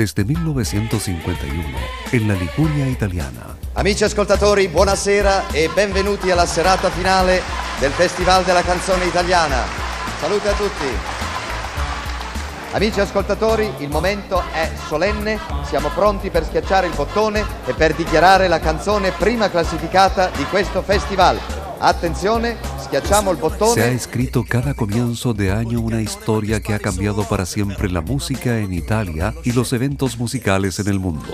desde 1951 en la Liguria italiana. Amici ascoltatori, buonasera e benvenuti alla serata finale del Festival della canzone italiana. Salute a tutti. Amici ascoltatori, il momento è solenne, siamo pronti per schiacciare il bottone e per dichiarare la canzone prima classificata di questo festival. Attenzione, Se ha escrito cada comienzo de año una historia que ha cambiado para siempre la música en Italia y los eventos musicales en el mundo.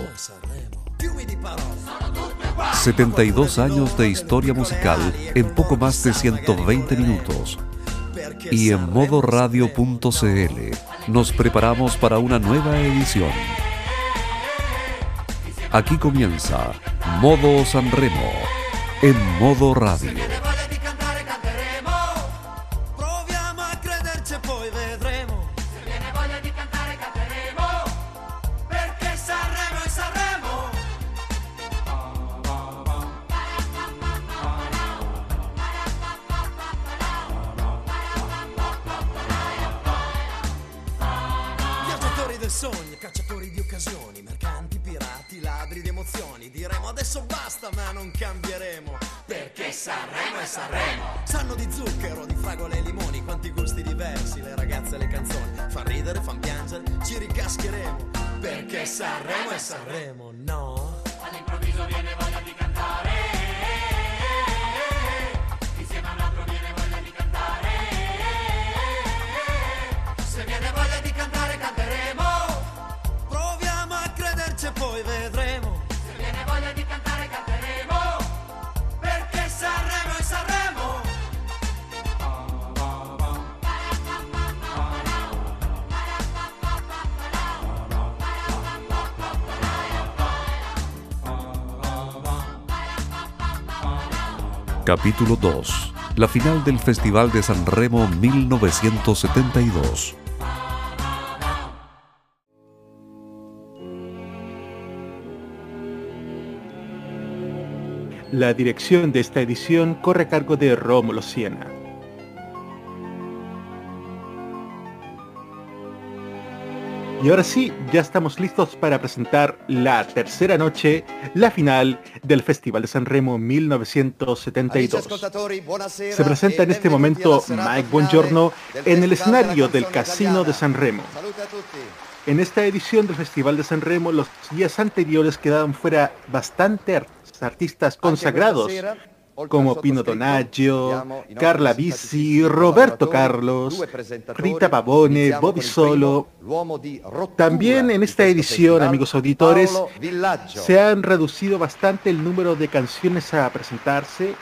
72 años de historia musical en poco más de 120 minutos. Y en modoradio.cl nos preparamos para una nueva edición. Aquí comienza Modo Sanremo en modo radio. Capítulo 2. La final del Festival de San Remo 1972. La dirección de esta edición corre a cargo de Rómulo Siena. Y ahora sí, ya estamos listos para presentar la tercera noche, la final del Festival de San Remo 1972. Se presenta en este momento Mike Buongiorno en el escenario del Casino de San Remo. En esta edición del Festival de San Remo, los días anteriores quedaban fuera bastante art- artistas consagrados, como Pino Donaggio, Carla Bisi, Roberto Carlos, Rita Pavone, Bobby Solo. También en esta edición, amigos auditores, se han reducido bastante el número de canciones a presentarse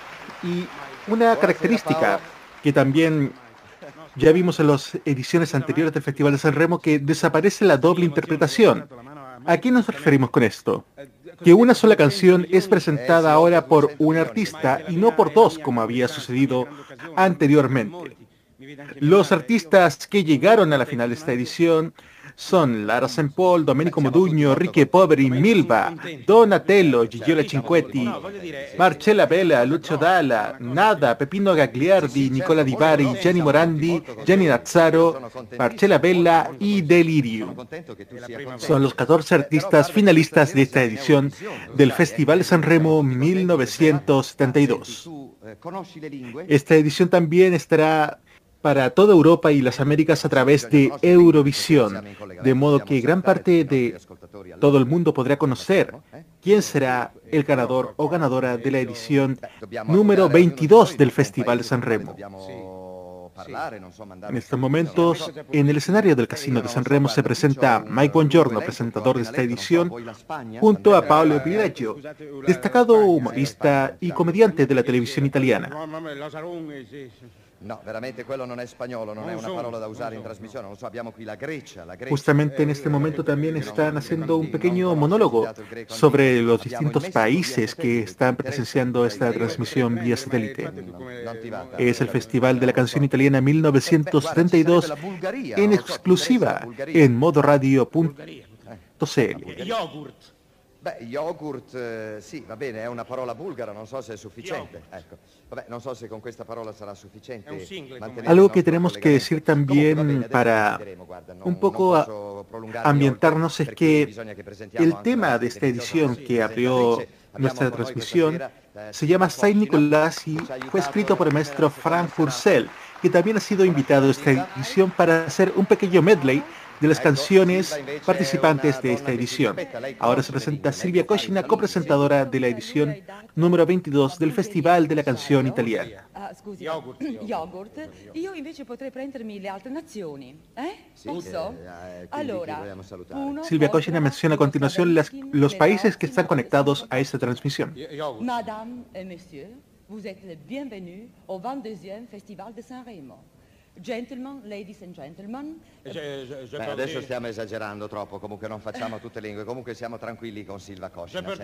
y una característica que también ya vimos en las ediciones anteriores del Festival de San Remo que desaparece la doble interpretación. ¿A qué nos referimos con esto? Que una sola canción es presentada ahora por un artista y no por dos como había sucedido anteriormente. Los artistas que llegaron a la final de esta edición son Lara. Paul, Domenico Modugno, Ricky Poveri, Milva, Donatello, Gigiola Cinquetti, Marcella Bella, Lucio Dalla, Nada, Pepino Gagliardi, Nicola Di Bari, Gianni Morandi, Gianni Nazzaro, Marcella Bella y Delirium. Son los 14 artistas finalistas de esta edición del Festival de San Remo 1972. Esta edición también estará para toda Europa y las Américas a través de Eurovisión, de modo que gran parte de todo el mundo podrá conocer quién será el ganador o ganadora de la edición número 22 del Festival de San Remo. En estos momentos, en el escenario del Casino de San Remo se presenta Mike Buongiorno, presentador de esta edición, junto a Paolo Pilaggio, destacado humorista y comediante de la televisión italiana. No, veramente quello non è spagnolo, non è una parola da usare in trasmissione, non lo so, abbiamo qui la Grecia, la Grecia. Justamente en este momento también están haciendo un pequeño monólogo sobre los distintos países que están presenciando esta transmisión vía satélite. Es el Festival de la Canción Italiana 1972 en exclusiva en modoradio.cl. Beh, yogurt, eh, sí, va bene, è una parola bulgara, non so se è sufficiente. Ecco. Vabbè, non so se con questa parola sarà suficiente. Algo que tenemos que decir también para un poco ambientarnos es que el tema de esta edición que abrió nuestra transmisión se llama Saint Nicolás y fue escrito por el maestro Frank Purcell, que también ha sido invitado a esta edición para hacer un pequeño medley de las canciones participantes de esta edición. Ahora se presenta Silvia Coscina, copresentadora de la edición número 22 del Festival de la Canción Italiana. Ah, scusi, yogurt, yogurt. Io invece potrei prendermi le altre nazioni. Eh? Posso? Eh, allora, Silvia Coscina menciona a continuación las, los países que están conectados a esta transmisión. Madame et monsieur, vous êtes les bienvenus au 22e Festival de Sanremo. Gentlemen, ladies and gentlemen. Beh, adesso stiamo esagerando troppo, comunque non facciamo tutte le lingue, comunque siamo tranquilli con Silva Coscina.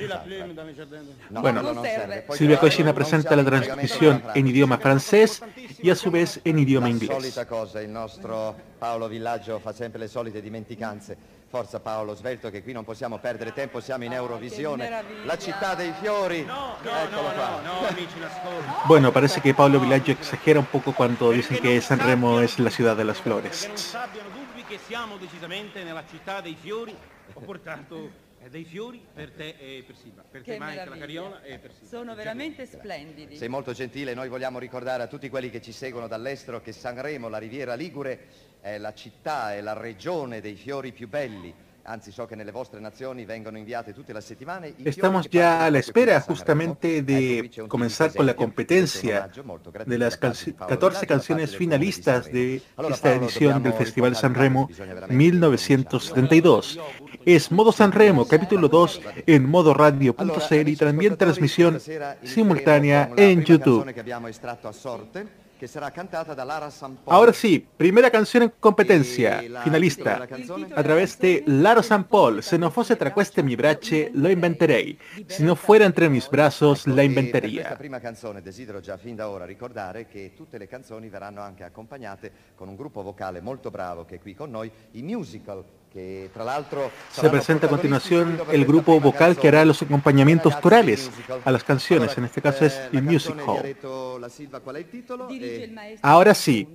No, bueno, no Silvia Coscina presenta la transmisión en idioma francés y a su vez en idioma inglés. Solita cosa, il nostro Paolo Villaggio fa sempre le solite dimenticanze. Forza Paolo, svelto che qui non possiamo perdere tempo, siamo in Eurovisione, la città dei fiori. No, Eccolo qua. No, no, Bueno, parece que Paolo Villaggio exagera un poco cuando dicen que Sanremo es la ciudad de las flores. Non abbiano dubbi che siamo decisamente nella città dei fiori. Ho portato dei fiori per te e per Silva, per che te Mike, la Cariola e per Silva. Sono veramente splendidi. Sei molto gentile, noi vogliamo ricordare a tutti quelli che ci seguono dall'estero che Sanremo, la Riviera Ligure, è la città, è la regione dei fiori più belli. Estamos ya a la espera justamente de comenzar con la competencia de las 14 canciones finalistas de esta edición del Festival Sanremo 1972. Es Modo Sanremo, capítulo 2, en modo radio.cl y también transmisión simultánea en YouTube. Ahora sí, primera canción en competencia, finalista, a través de Lara San Paul, Se no fosse tra queste mi braccia, lo inventerei. Si no fuera entre mis brazos, la inventaría. Esta prima canzone desidero già fin da ora ricordare che tutte le canzoni verranno anche accompagnate con un gruppo vocale molto bravo che è qui con noi, i musical Se presenta a continuación el grupo vocal que hará los acompañamientos corales a las canciones, en este caso es el eh, Music Hall. Ahora sí,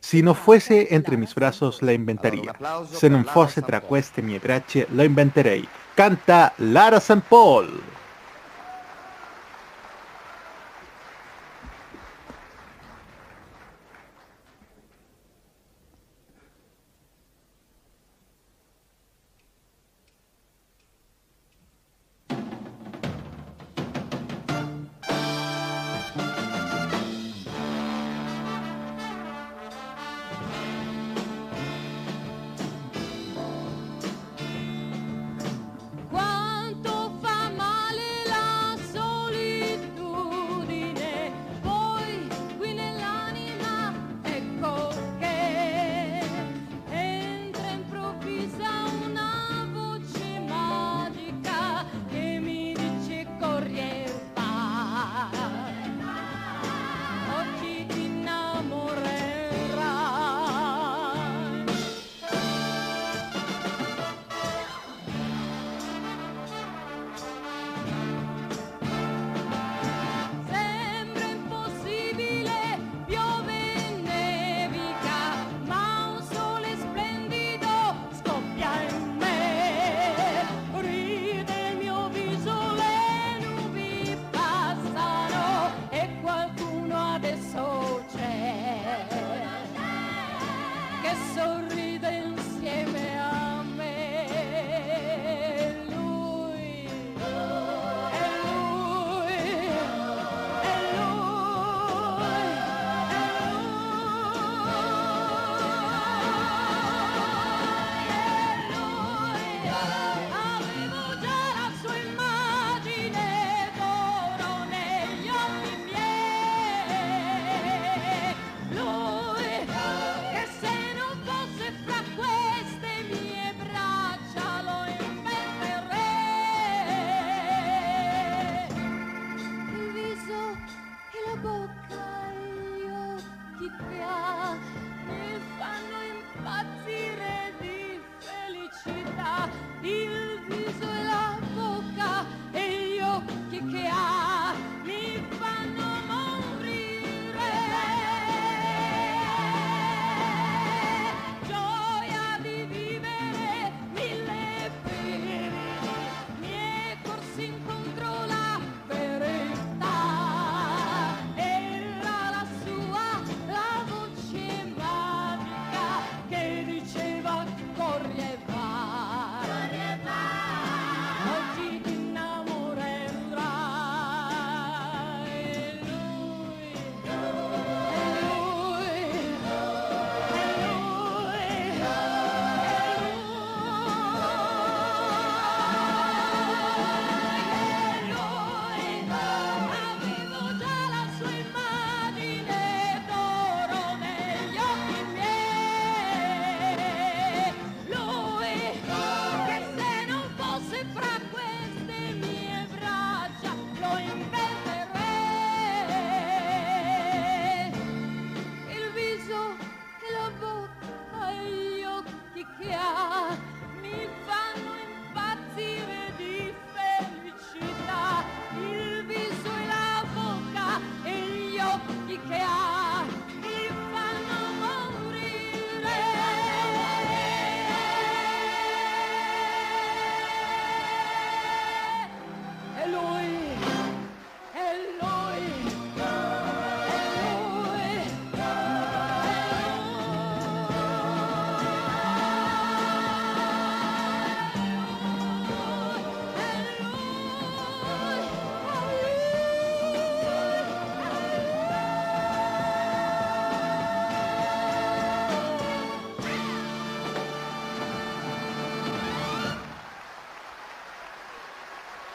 si no fuese entre mis brazos la inventaría. Se non fosse tra queste mie braccia lo inventerei. Canta Lara St. Paul.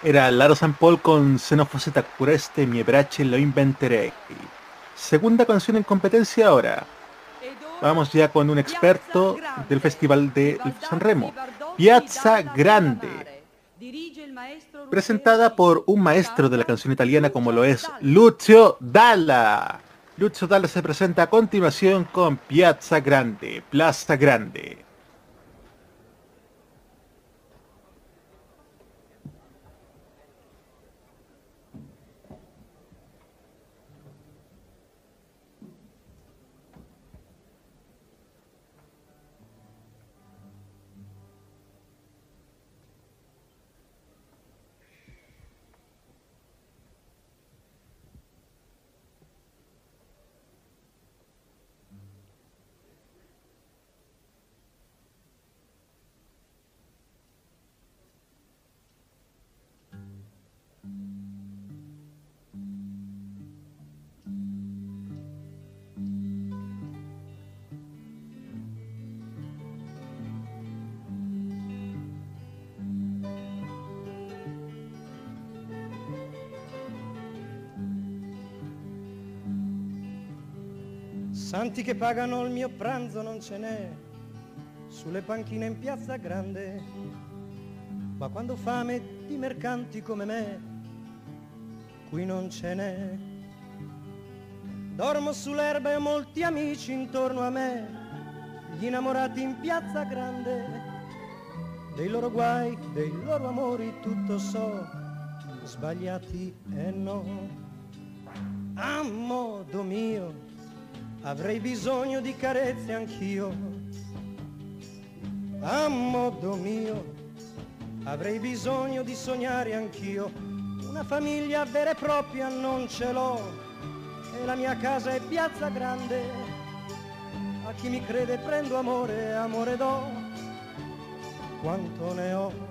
Era Laro San Paul con Xenofoseta Cureste, mi brache lo inventaré. Segunda canción en competencia ahora. Vamos ya con un experto del Festival de San Remo. Piazza Grande. Presentada por un maestro de la canción italiana como lo es Lucio Dalla. Lucio Dalla se presenta a continuación con Piazza Grande, Plaza Grande. Santi che pagano il mio pranzo non ce n'è, sulle panchine in piazza grande, ma quando fame di mercanti come me, qui non ce n'è. Dormo sull'erba e ho molti amici intorno a me, gli innamorati in piazza grande, dei loro guai, dei loro amori tutto so, sbagliati e no. A modo mio, avrei bisogno di carezze anch'io, a modo mio, avrei bisogno di sognare anch'io, una famiglia vera e propria non ce l'ho, e la mia casa è piazza grande, a chi mi crede prendo amore, amore do, quanto ne ho.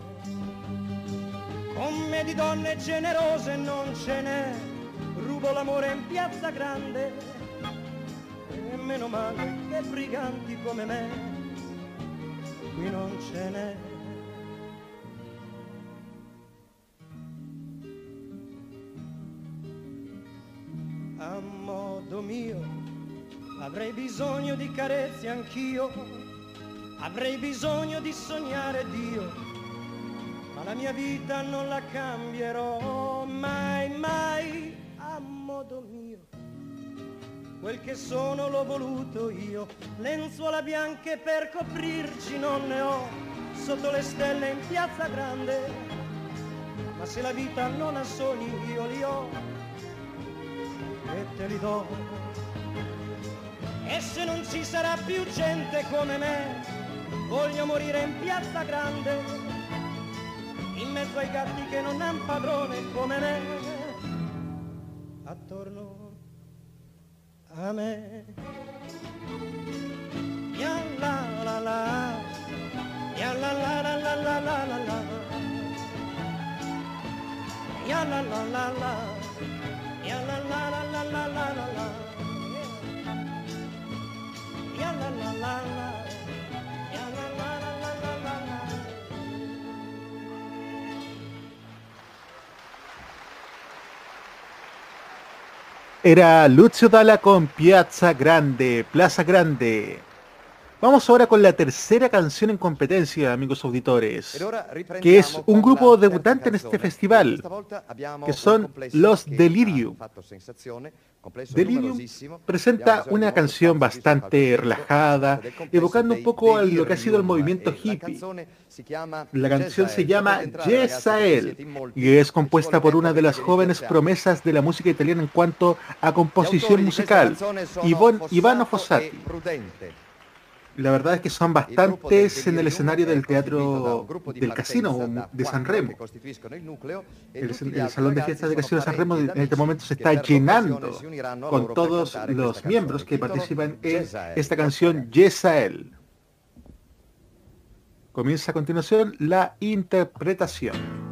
Con me di donne generose non ce n'è, rubo l'amore in piazza grande, meno male che briganti come me. Qui non ce n'è. A modo mio avrei bisogno di carezze anch'io, avrei bisogno di sognare Dio, ma la mia vita non la cambierò mai, quel che sono l'ho voluto io, lenzuola bianche per coprirci non ne ho, sotto le stelle in piazza grande, ma se la vita non ha sogni io li ho. E te li do. E se non ci sarà più gente come me, voglio morire in piazza grande, in mezzo ai gatti che non han padrone come me, attorno me. Ya la la la, ya la la la la la la la la, la la la la, la la la la la la la la, la la la la, Era Lucio Dalla con Piazza Grande, Plaza Grande. Vamos ahora con la tercera canción en competencia, amigos auditores, que es un grupo debutante en este festival, que son los Delirium. Delirium presenta una canción bastante relajada, evocando un poco lo que ha sido el movimiento hippie. La canción se llama Yesael y es compuesta por una de las jóvenes promesas de la música italiana en cuanto a composición musical, Ivano Fossati la verdad es que son bastantes en el escenario del teatro del casino de San Remo. El, salón de fiestas de casino de San Remo en este momento se está llenando con todos los miembros que participan en esta canción Yesael. Comienza a continuación la interpretación.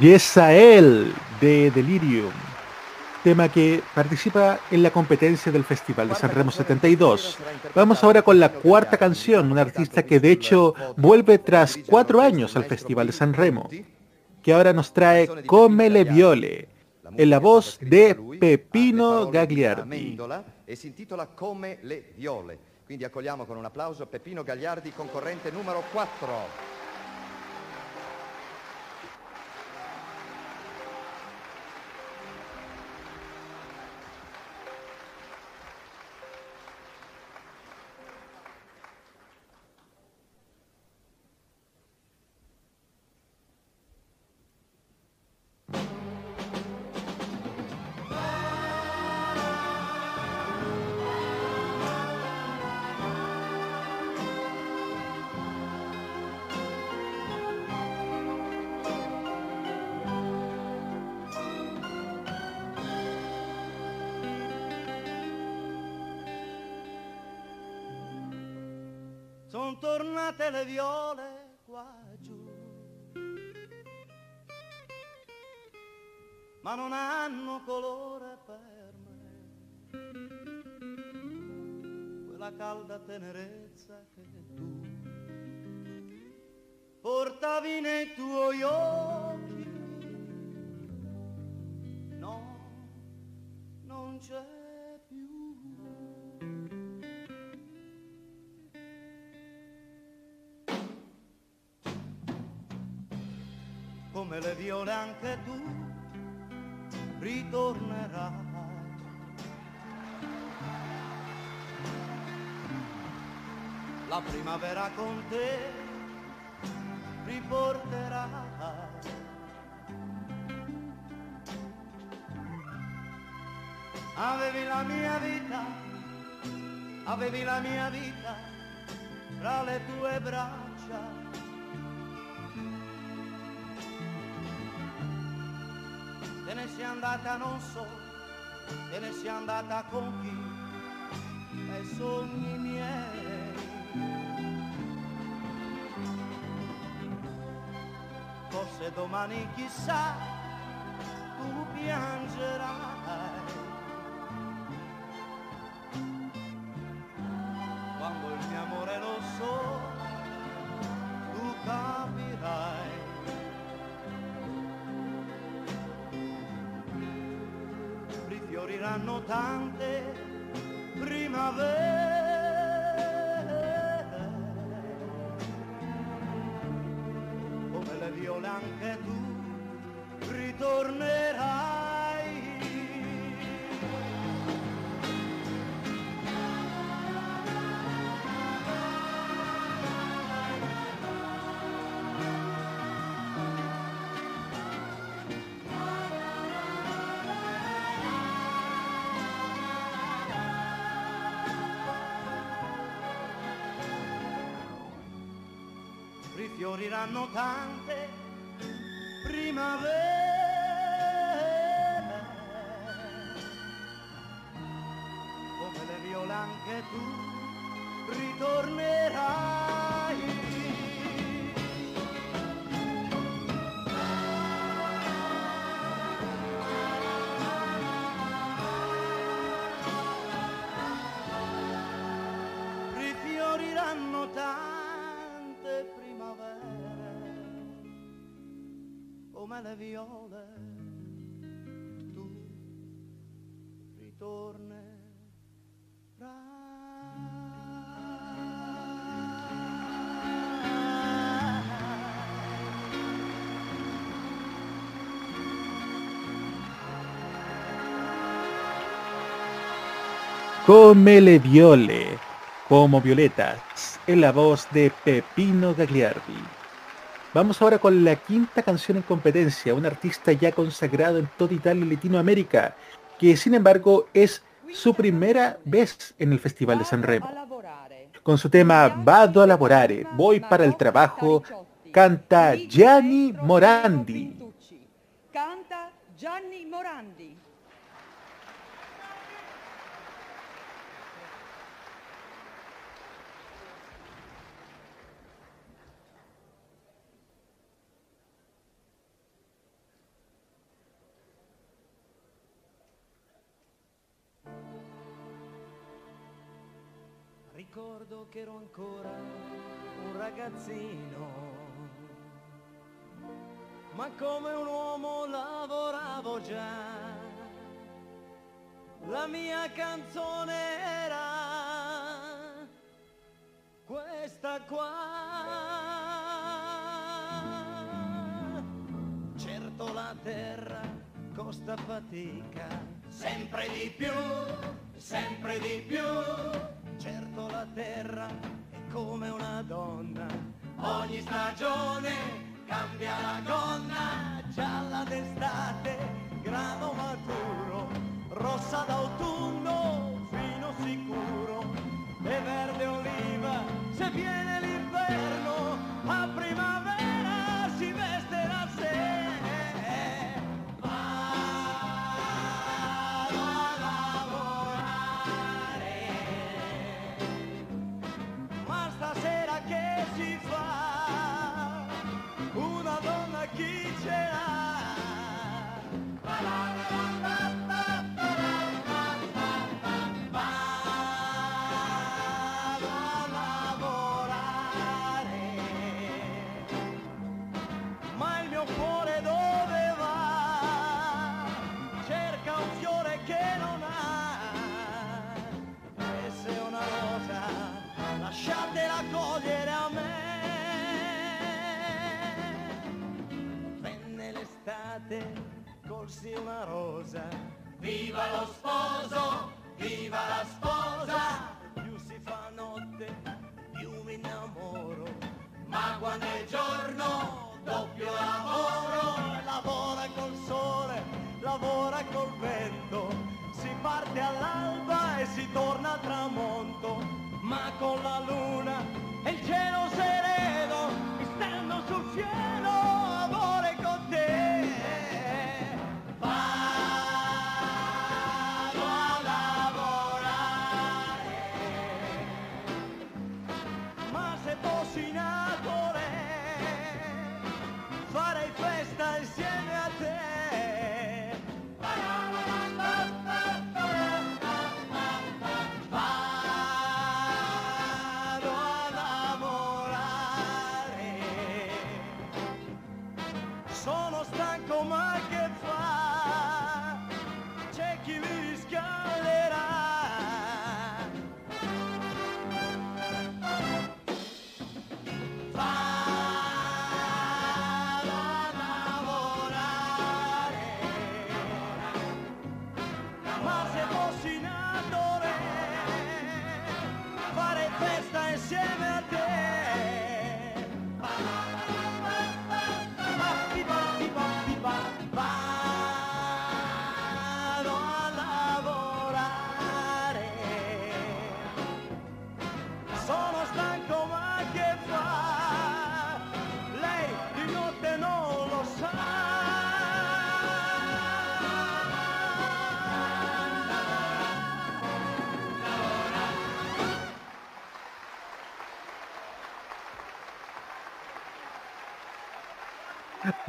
Yesael de Delirium, tema que participa en la competencia del Festival de San Remo 72. Vamos ahora con la cuarta canción, un artista que de hecho vuelve tras cuatro años al Festival de San Remo, que ahora nos trae Come le Viole, en la voz de Pepino Gagliardi. E. Quindi accogliamo con un applauso Peppino Gagliardi, concorrente numero 4. Tornate le viole qua giù. Ma non hanno colore per me, quella calda tenerezza che tu portavi nei tuoi occhi. No, non c'è come le viole anche tu ritornerai. La primavera con te riporterà. Avevi la mia vita, avevi la mia vita tra le tue braccia sei andata non so, te ne sei andata con chi, ai sogni miei. Forse domani chissà, tu piangerai. Fioriranno tante fioriranno tante primavere. Ritornerai. Come le viole, como violetas, en la voz de Pepino Gagliardi. Vamos ahora con la quinta canción en competencia, un artista ya consagrado en toda Italia y Latinoamérica, que sin embargo es su primera vez en el Festival de San Remo. Con su tema Vado a lavorare, voy para el trabajo, canta Gianni Morandi. Ricordo che ero ancora un ragazzino, ma come un uomo lavoravo già. La mia canzone era questa qua. Certo la terra costa fatica, sempre di più, sempre di più la terra è come una donna, ogni stagione cambia la gonna, gialla d'estate, grano maturo, rossa d'autunno, fino sicuro, e verde oliva, se viene l'inverno, a primavera porsi una rosa. Viva lo sposo, viva la sposa! Più si fa notte, più mi innamoro. Ma quando è giorno, doppio lavoro. Lavora col sole, lavora col vento. Si parte all'alba e si torna al tramonto. Ma con la luna e il cielo sereno.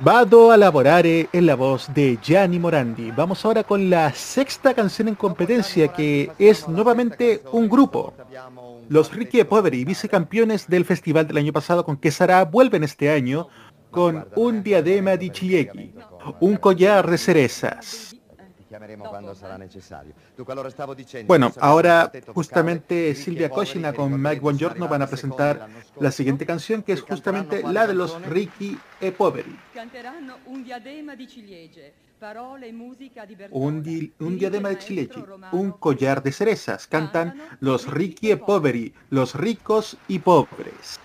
Vado a lavorare es eh, la voz de Gianni Morandi. Vamos ahora con la sexta canción en competencia, que es nuevamente un grupo. Los Ricky Poveri, vicecampeones del festival del año pasado con Quesara, vuelven este año con un diadema de Chieki, un collar de cerezas. Bueno, ahora justamente Silvia Cocina con Mike Buongiorno van a presentar la siguiente canción que es justamente la de los Ricky e Poveri. Un, di, un, diadema de chilechi, un collar de cerezas, cantan los Ricky e Poveri, los ricos y pobres.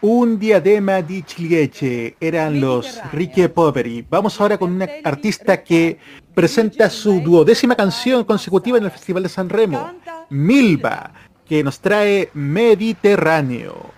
Un diadema di ciliegie eran los Ricchi Poveri. Vamos ahora con una artista que presenta su duodécima canción consecutiva en el Festival de San Remo, Milva, que nos trae Mediterráneo.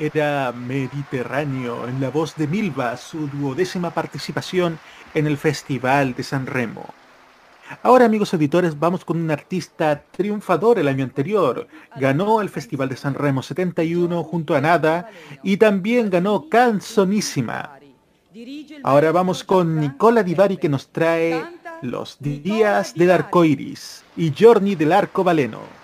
Era Mediterráneo en la voz de Milva, su duodécima participación en el Festival de San Remo. Ahora, amigos editores, vamos con un artista triunfador el año anterior. Ganó el Festival de San Remo 71 junto a Nada y también ganó Canzonísima. Ahora vamos con Nicola Divari que nos trae Los Días del Arco Iris y Journey del Arco Valeno.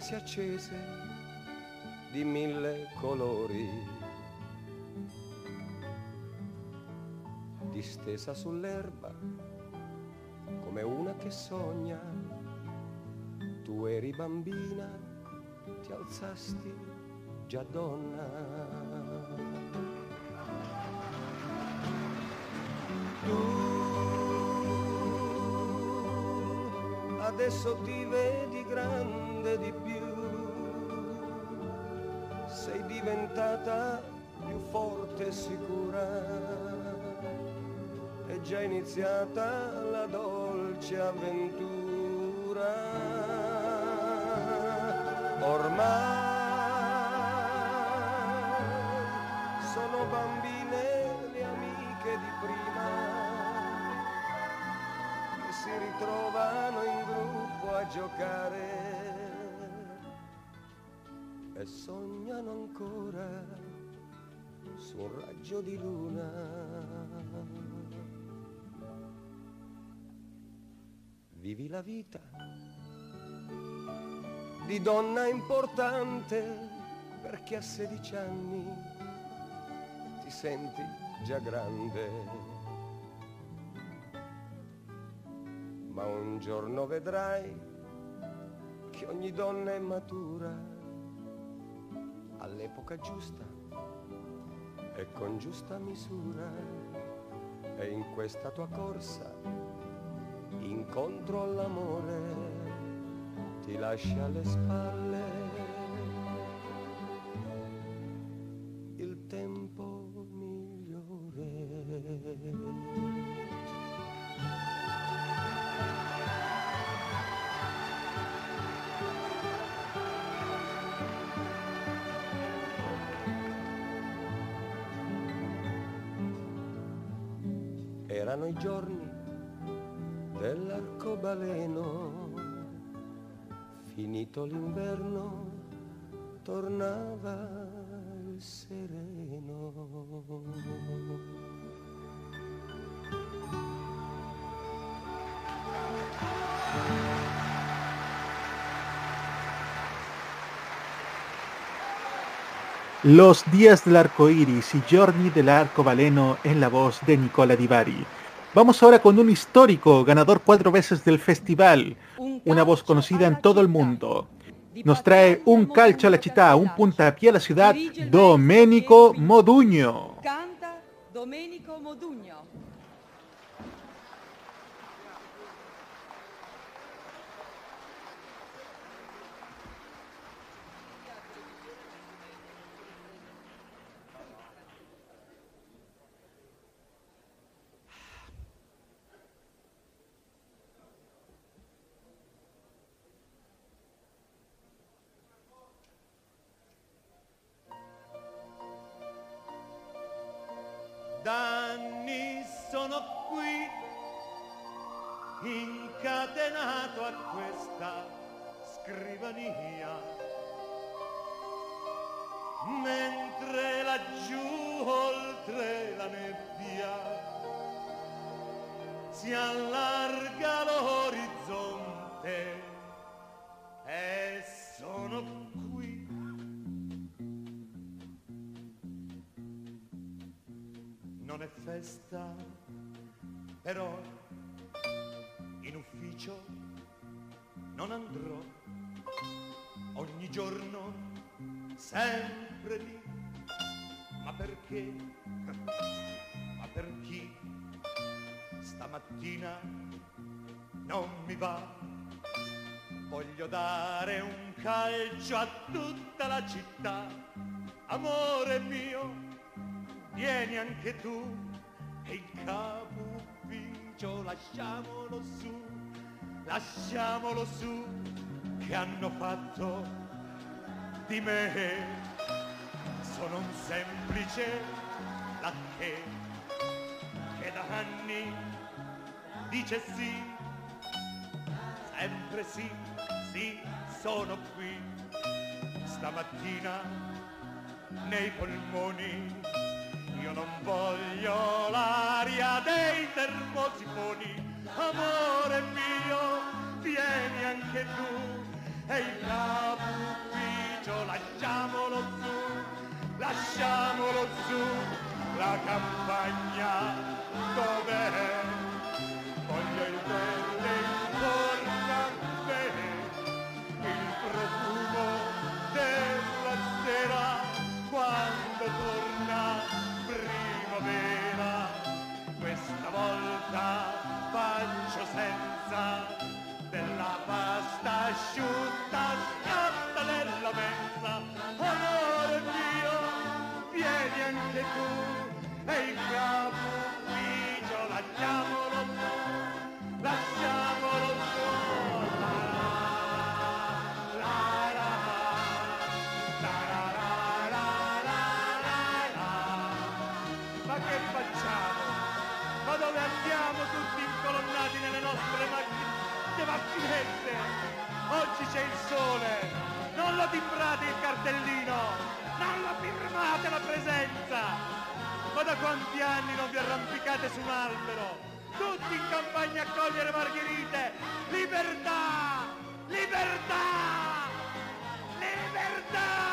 Si accese di mille colori. Distesa sull'erba come una che sogna, tu eri bambina, ti alzasti già donna. adesso ti vedi grande di più, sei diventata più forte e sicura, è già iniziata la dolce avventura. Ormai sono bambine giocare e sognano ancora su un raggio di luna. Vivi la vita di donna importante perché a 16 anni ti senti già grande. Ma un giorno vedrai che ogni donna è matura all'epoca giusta e con giusta misura. E in questa tua corsa incontro all'amore ti lascia alle spalle erano i giorni dell'arcobaleno, finito l'inverno tornava il sereno. Los días del arco iris y Giorni del arco baleno en la voz de Nicola Divari. Vamos ahora con un histórico, ganador cuatro veces del festival, una voz conocida en todo el mundo. Nos trae un calcio a la città, un puntapié a la ciudad, Domenico Moduño. Calcio a tutta la città. Amore mio, vieni anche tu. E il capo ufficio lasciamolo su, lasciamolo su, che hanno fatto di me. Sono un semplice lacché che da anni dice sì, sempre sì sì, sono qui stamattina nei polmoni. Io non voglio l'aria dei termosifoni. Amore mio, vieni anche tu. E il C'è il sole! Non lo timbrate il cartellino! Non lo firmate la presenza! Ma da quanti anni non vi arrampicate su un albero? Tutti in campagna a cogliere margherite! Libertà! Libertà! Libertà!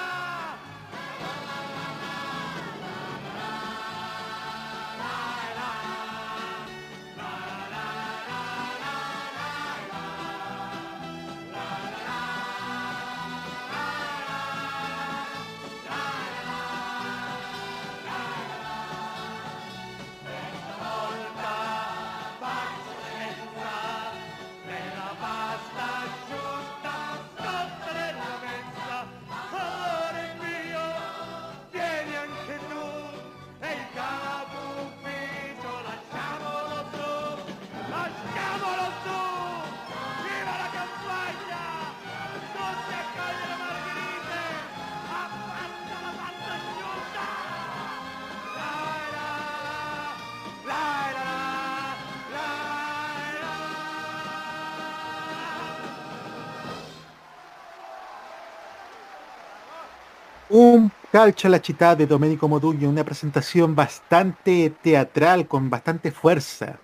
Calcio la città de Domenico Modugno, una presentación bastante teatral, con bastante fuerza.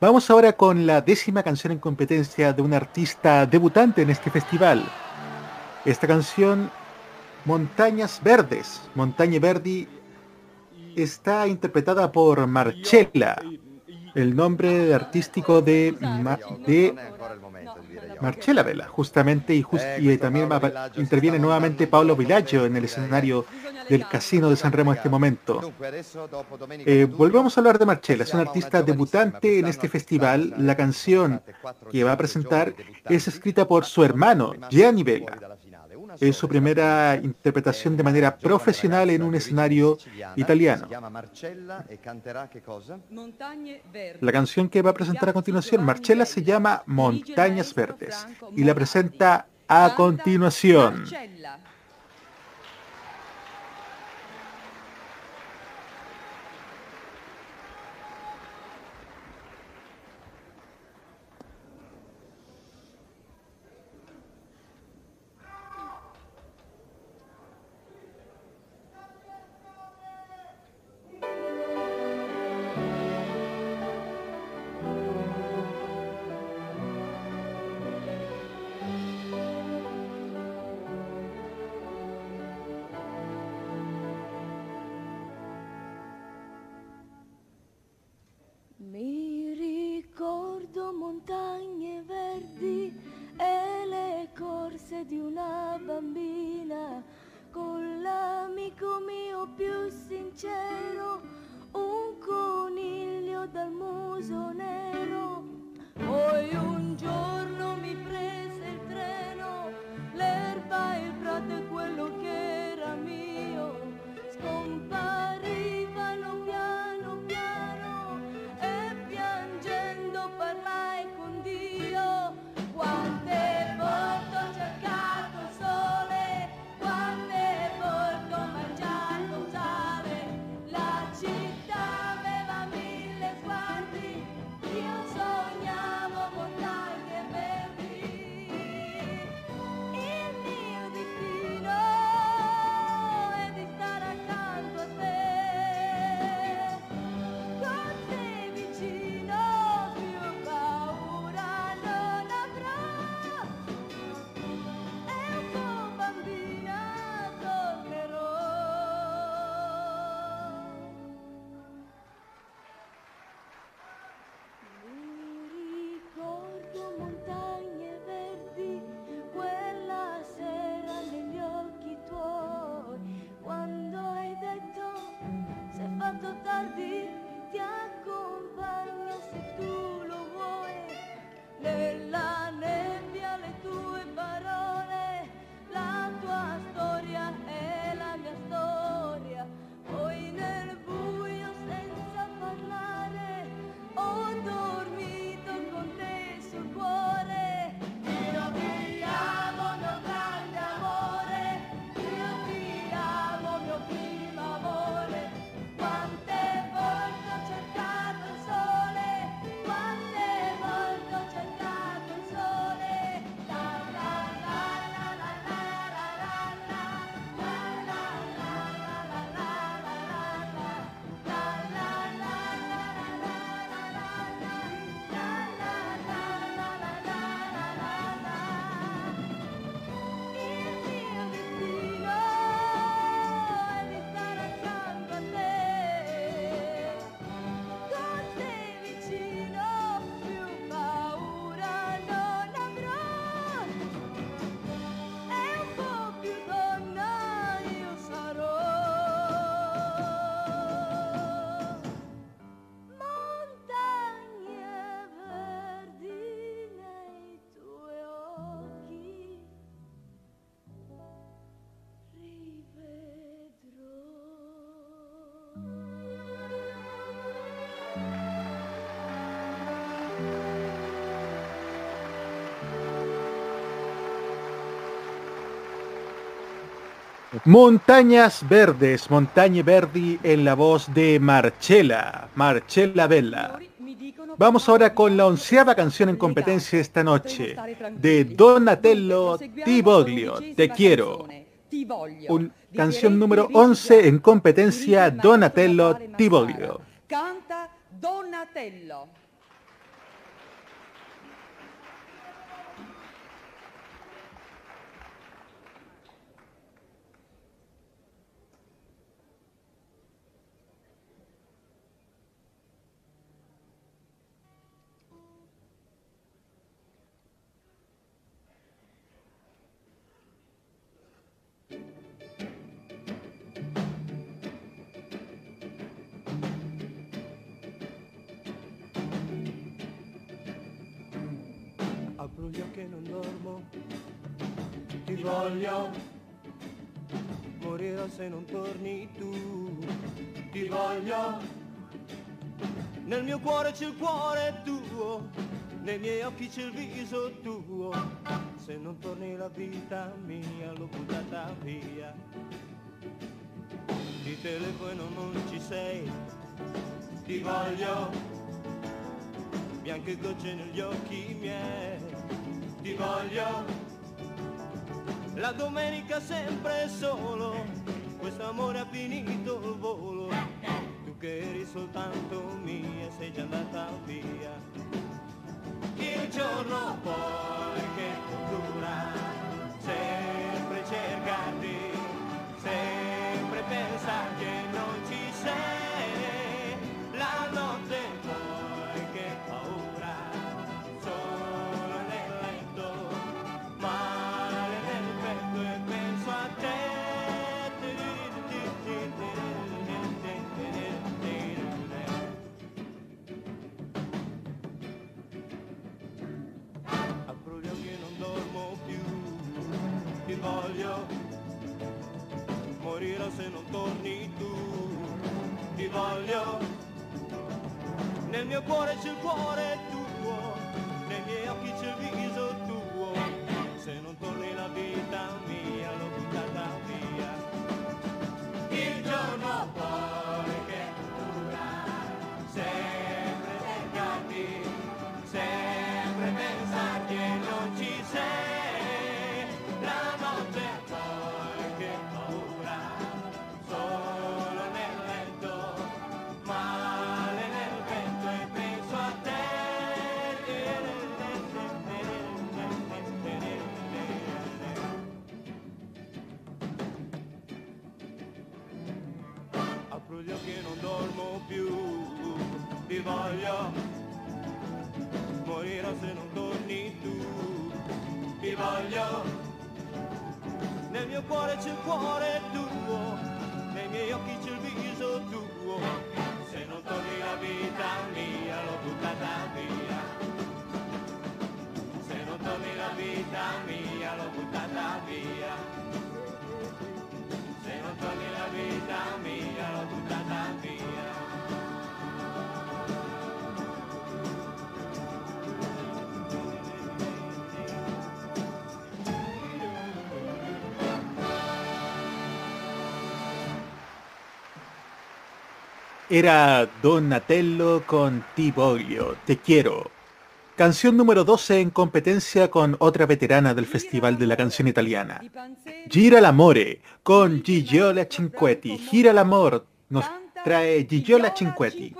Vamos ahora con la décima canción en competencia de un artista debutante en este festival. Esta canción, Montañas Verdes, Montaña Verdi, está interpretada por Marcella, el nombre artístico de, de Marcela Vela, justamente, y, y también interviene nuevamente Pablo Villaggio en el escenario del Casino de San Remo en este momento. Eh, volvemos a hablar de Marcela, es un artista debutante en este festival. La canción que va a presentar es escrita por su hermano, Gianni Vela. Es su primera interpretación de manera profesional en un escenario italiano. La canción que va a presentar a continuación, Marcella, se llama Montañas Verdes y la presenta a continuación. Montañas Verdes, Montañe Verdi en la voz de Marcella, Marcella Vella. Vamos ahora con la onceava canción en competencia esta noche, de Donatello Tiboglio, Te Quiero. Un, canción número 11 en competencia, Donatello Tiboglio. Canta Donatello. sogno morirò se non torni tu. Ti voglio. Nel mio cuore c'è il cuore tuo. Nei miei occhi c'è il viso tuo. Se non torni la vita mia l'ho buttata via. Ti telefono non ci sei. Ti voglio. Bianche gocce negli occhi miei. Ti voglio la domenica sempre solo, questo amore ha finito il volo, tu che eri soltanto mia sei già andata via. Il giorno poi nel mio cuore c'è il cuore tuo, nei miei occhi c'è il viso tuo, se non torni la vita mio cuore c'è il cuore tuo, nei miei occhi c'è il viso tuo, se non torni la vita mia l'ho buttata via, se non torni la vita mia l'ho buttata via. Se non torni la vita mia Era Donatello con Ti voglio, te quiero. Canción número 12 en competencia con otra veterana del Festival de la Canción Italiana. Gira l'amore con Gigiola Cinquetti. Gira l'amor nos trae Gigiola Cinquetti.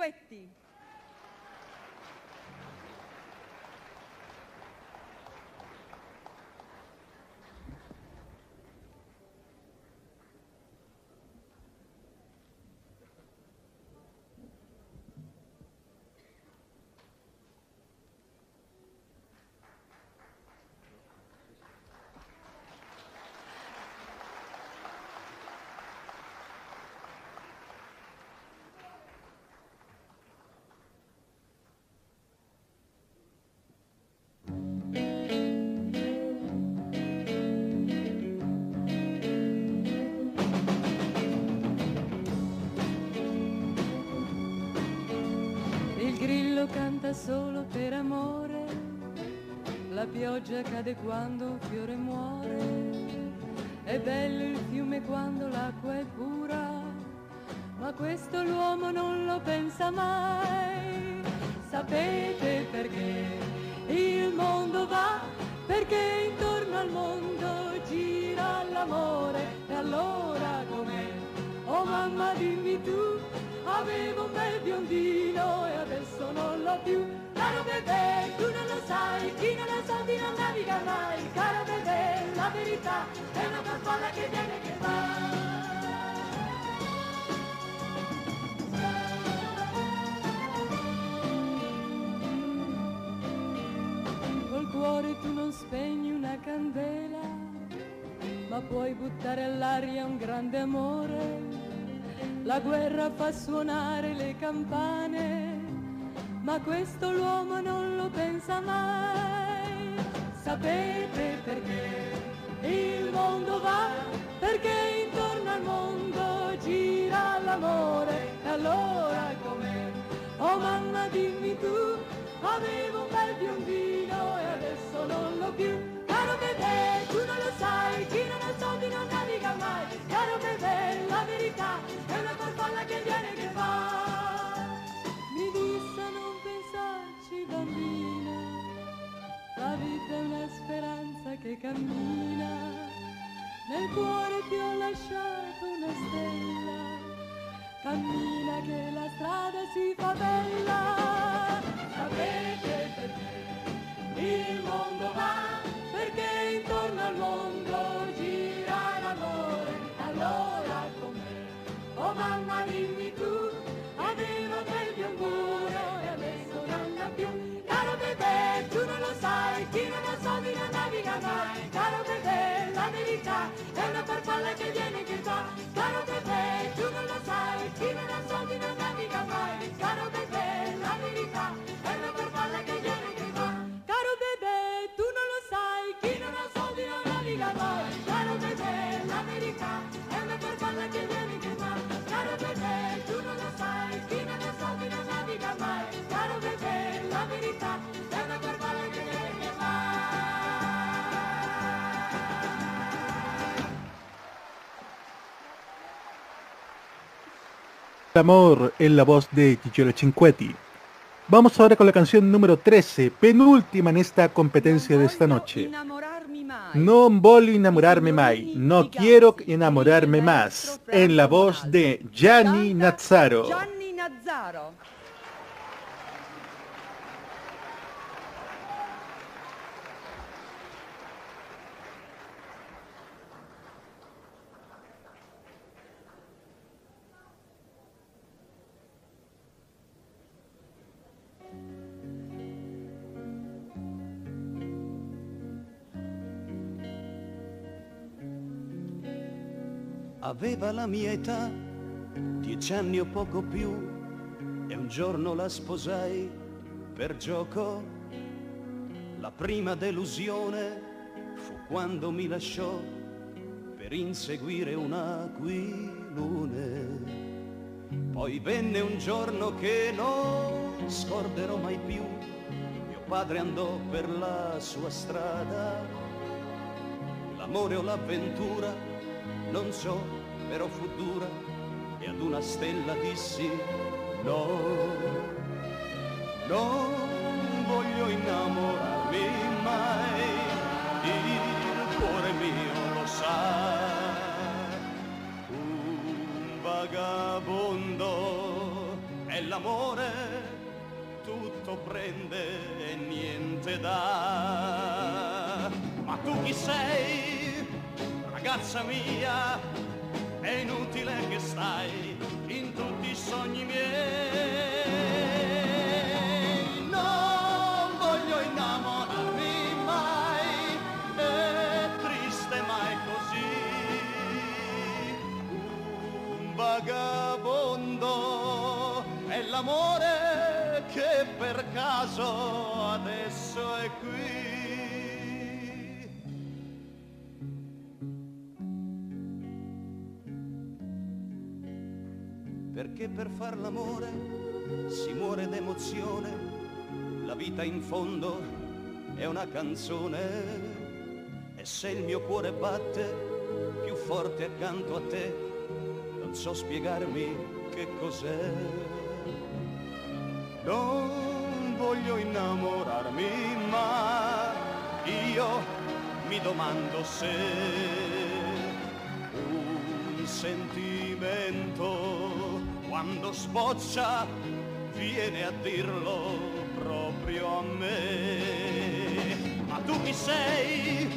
Pioggia cade quando un fiore muore, è bello il fiume quando l'acqua è pura, ma questo l'uomo non lo pensa mai. Sapete perché il mondo va? Perché intorno al mondo gira l'amore e allora com'è? Oh mamma dimmi tu, avevo un bel biondino e adesso non l'ho più. Caro bebè, tu non lo sai, chi non ha soldi non naviga mai. Caro bebè, la verità è una farfalla che viene e che va. Cuore tu non spegni una candela, ma puoi buttare all'aria un grande amore. La guerra fa suonare le campane, ma questo l'uomo non lo pensa mai. Sapete perché il mondo va? Perché intorno al mondo gira l'amore. E allora com'è? Oh mamma dimmi tu, avevo un bel biondino e adesso non l'ho più. Caro bebè, tu non lo sai, chi non ha soldi non naviga mai. Caro bebè, la verità è una farfalla che viene e che va. Speranza che cammina. Nel cuore ti ho lasciato una stella, cammina che la strada si fa bella. Sapete perché il mondo va? Perché intorno al mondo gira l'amore. Allora com'è? Oh mamma dimmi tu, avevo del biondino e adesso non più. Bebè, tu non lo sai, chi non ha soldi non naviga. Caro bebè, la verità è una farfalla che viene che va. Caro bebè, tu non lo sai, chi non ha soldi non naviga mai. Caro bebè, la una farfalla che viene bebè, tu non lo sai, chi non. Caro verità è una farfalla che viene che va lo lo sa Amor en la voz de Giorgio Cinquetti. Vamos ahora con la canción número 13, penúltima en esta competencia de esta noche. No voglio enamorarme mai, no quiero enamorarme más, en la voz de Gianni Nazzaro. Gianni Nazzaro. Aveva la mia età, dieci anni o poco più, e un giorno la sposai per gioco. La prima delusione fu quando mi lasciò per inseguire un aquilone. Poi venne un giorno che non scorderò mai più, mio padre andò per la sua strada, l'amore o l'avventura, non so, però fu dura e ad una stella dissi no, non voglio innamorarmi mai, il cuore mio lo sa, un vagabondo è l'amore, tutto prende e niente dà, ma tu chi sei, ragazza mia? È inutile che stai in tutti i sogni miei. Non voglio innamorarmi mai, è triste mai così. Un vagabondo è l'amore che per caso adesso è qui. Perché per far l'amore si muore d'emozione, la vita in fondo è una canzone e se il mio cuore batte più forte accanto a te, non so spiegarmi che cos'è. Non voglio innamorarmi, ma io mi domando se un sentimento quando sboccia viene a dirlo proprio a me. Ma tu chi sei,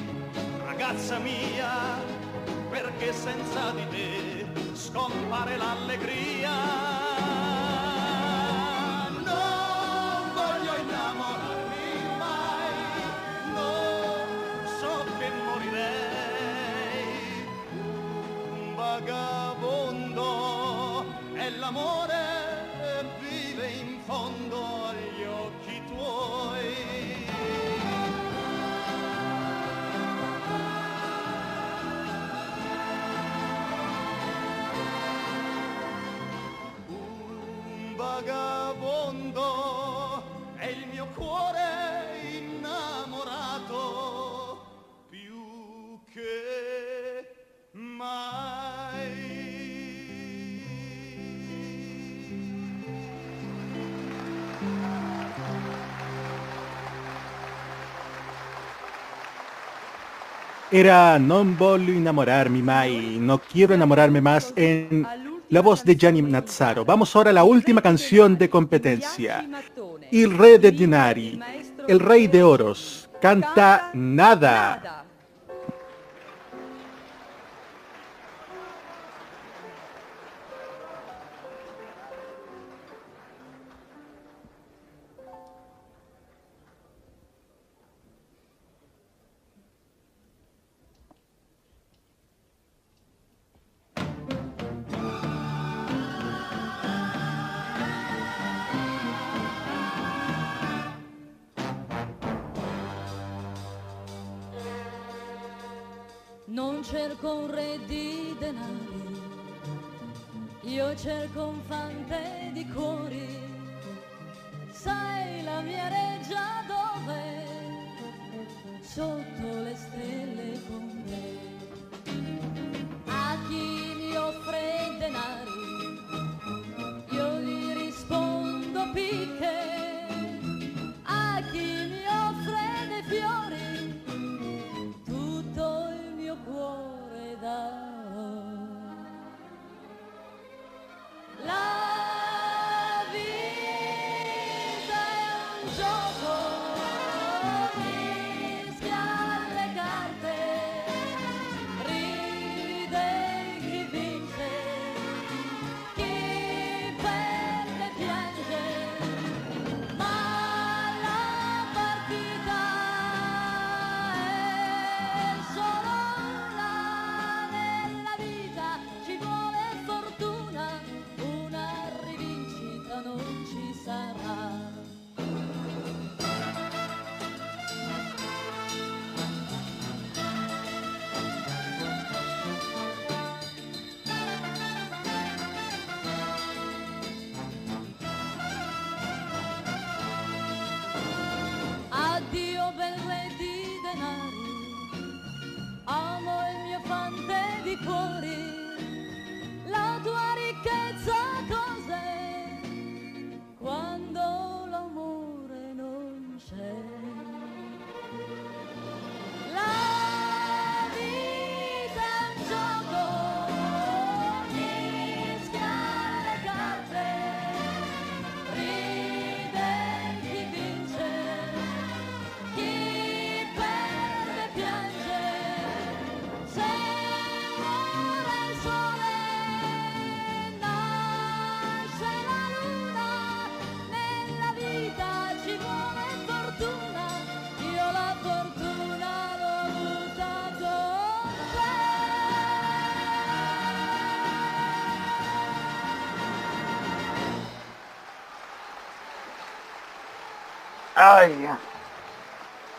ragazza mia, perché senza di te scompare l'allegria? Non voglio innamorarmi mai, non so che morirei, è l'amore vive in fondo agli occhi tuoi. Un vagabondo è il mio cuore innamorato più che Era Non voglio enamorarmi mai, no quiero enamorarme más en la voz de Gianni Nazzaro. Vamos ahora a la última canción de competencia. Il re de dinari, el rey de oros, canta nada. Cerco un re di denari, io cerco un fante di cuori. Sai la mia reggia dove? Sotto le stelle con te.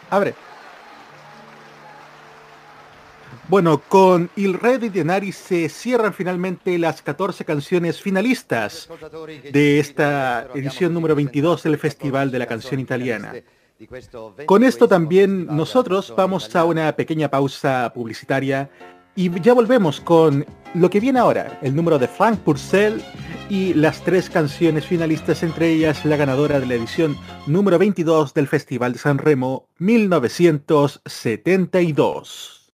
Abre. Bueno, con Il Re di Denari se cierran finalmente las 14 canciones finalistas de esta edición número 22 del Festival de la Canción Italiana. Con esto también nosotros vamos a una pequeña pausa publicitaria y ya volvemos con lo que viene ahora, el número de Frank Purcell y las tres canciones finalistas, entre ellas la ganadora de la edición número 22 del Festival de San Remo 1972.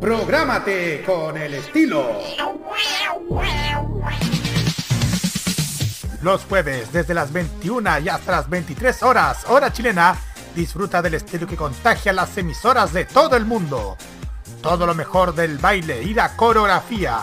Prográmate con el estilo. Los jueves desde las 21 y hasta las 23 horas, hora chilena, disfruta del estilo que contagia las emisoras de todo el mundo. Todo lo mejor del baile y la coreografía,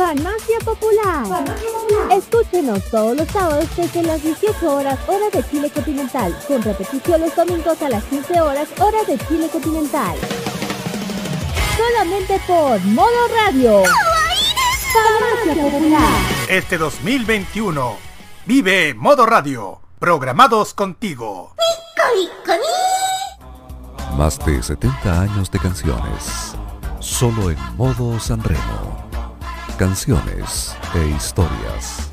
Farmacia Popular. Escúchenos todos los sábados desde las 18 horas hora de Chile continental, con repetición los domingos a las 15 horas hora de Chile continental. Solamente por Modo Radio. Farmacia Popular. Este 2021 vive Modo Radio, programados contigo. Más de 70 años de canciones. Solo en modo Sanremo. Canciones e historias.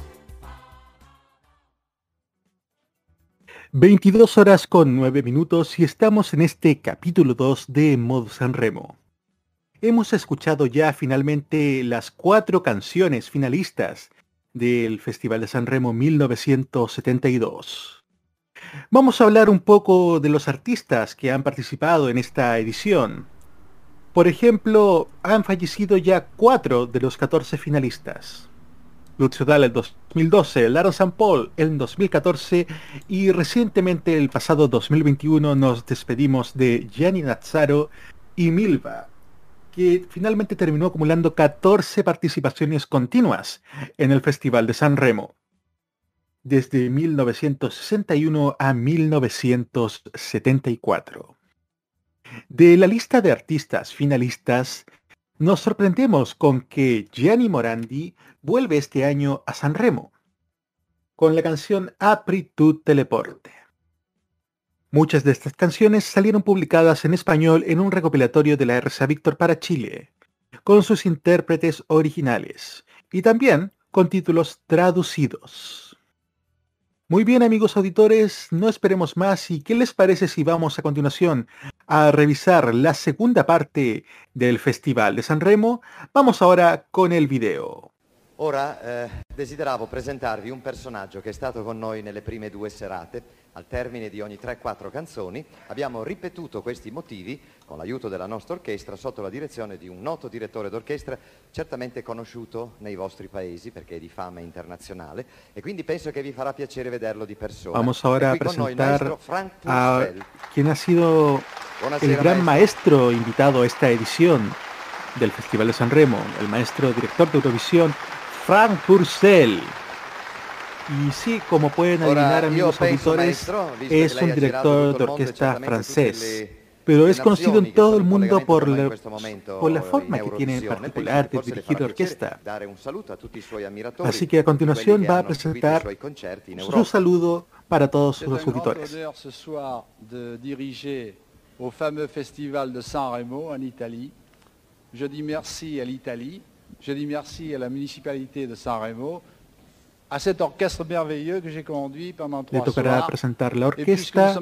22 horas con 9 minutos y estamos en este capítulo 2 de Modo Sanremo. Hemos escuchado ya finalmente las cuatro canciones finalistas del Festival de San Remo 1972. Vamos a hablar un poco de los artistas que han participado en esta edición. Por ejemplo, han fallecido ya cuatro de los 14 finalistas. Lucio Dalla en 2012, Laro San Paul en 2014 y recientemente el pasado 2021 nos despedimos de Gianni Nazzaro y Milva, que finalmente terminó acumulando 14 participaciones continuas en el Festival de San Remo, desde 1961 a 1974. De la lista de artistas finalistas, nos sorprendemos con que Gianni Morandi vuelve este año a San Remo con la canción Apri tu teleporte. Muchas de estas canciones salieron publicadas en español en un recopilatorio de la RCA Víctor para Chile, con sus intérpretes originales y también con títulos traducidos. Muy bien amigos auditores, no esperemos más y ¿qué les parece si vamos a continuación a revisar la segunda parte del Festival de San Remo? Vamos ahora con el video. Ora eh, desideravo presentarvi un personaggio che è stato con noi nelle prime due serate. Al termine di ogni 3-4 canzoni abbiamo ripetuto questi motivi con l'aiuto della nostra orchestra sotto la direzione di un noto direttore d'orchestra certamente conosciuto nei vostri paesi perché è di fama internazionale e quindi penso che vi farà piacere vederlo di persona. Vamos ahora a presentar a quien ha sido Buonasera, el gran maestro. maestro invitado a esta edición del Festival de San Remo, el maestro director de Eurovisión Frank Purcell. Y sí, como pueden adivinar amigos auditores, es un director de orquesta francés, pero es conocido en todo el mundo por la, por la forma que tiene en particular de dirigir la orquesta. Así que a continuación va a presentar su saludo para todos los auditores. au fameux festival de San Remo en Italie. Je dis merci à l'Italie Je dis merci à la municipalité de San Remo, a cet orchestre merveilleux que j'ai conduit pendant trois Le tocará presentar la orquesta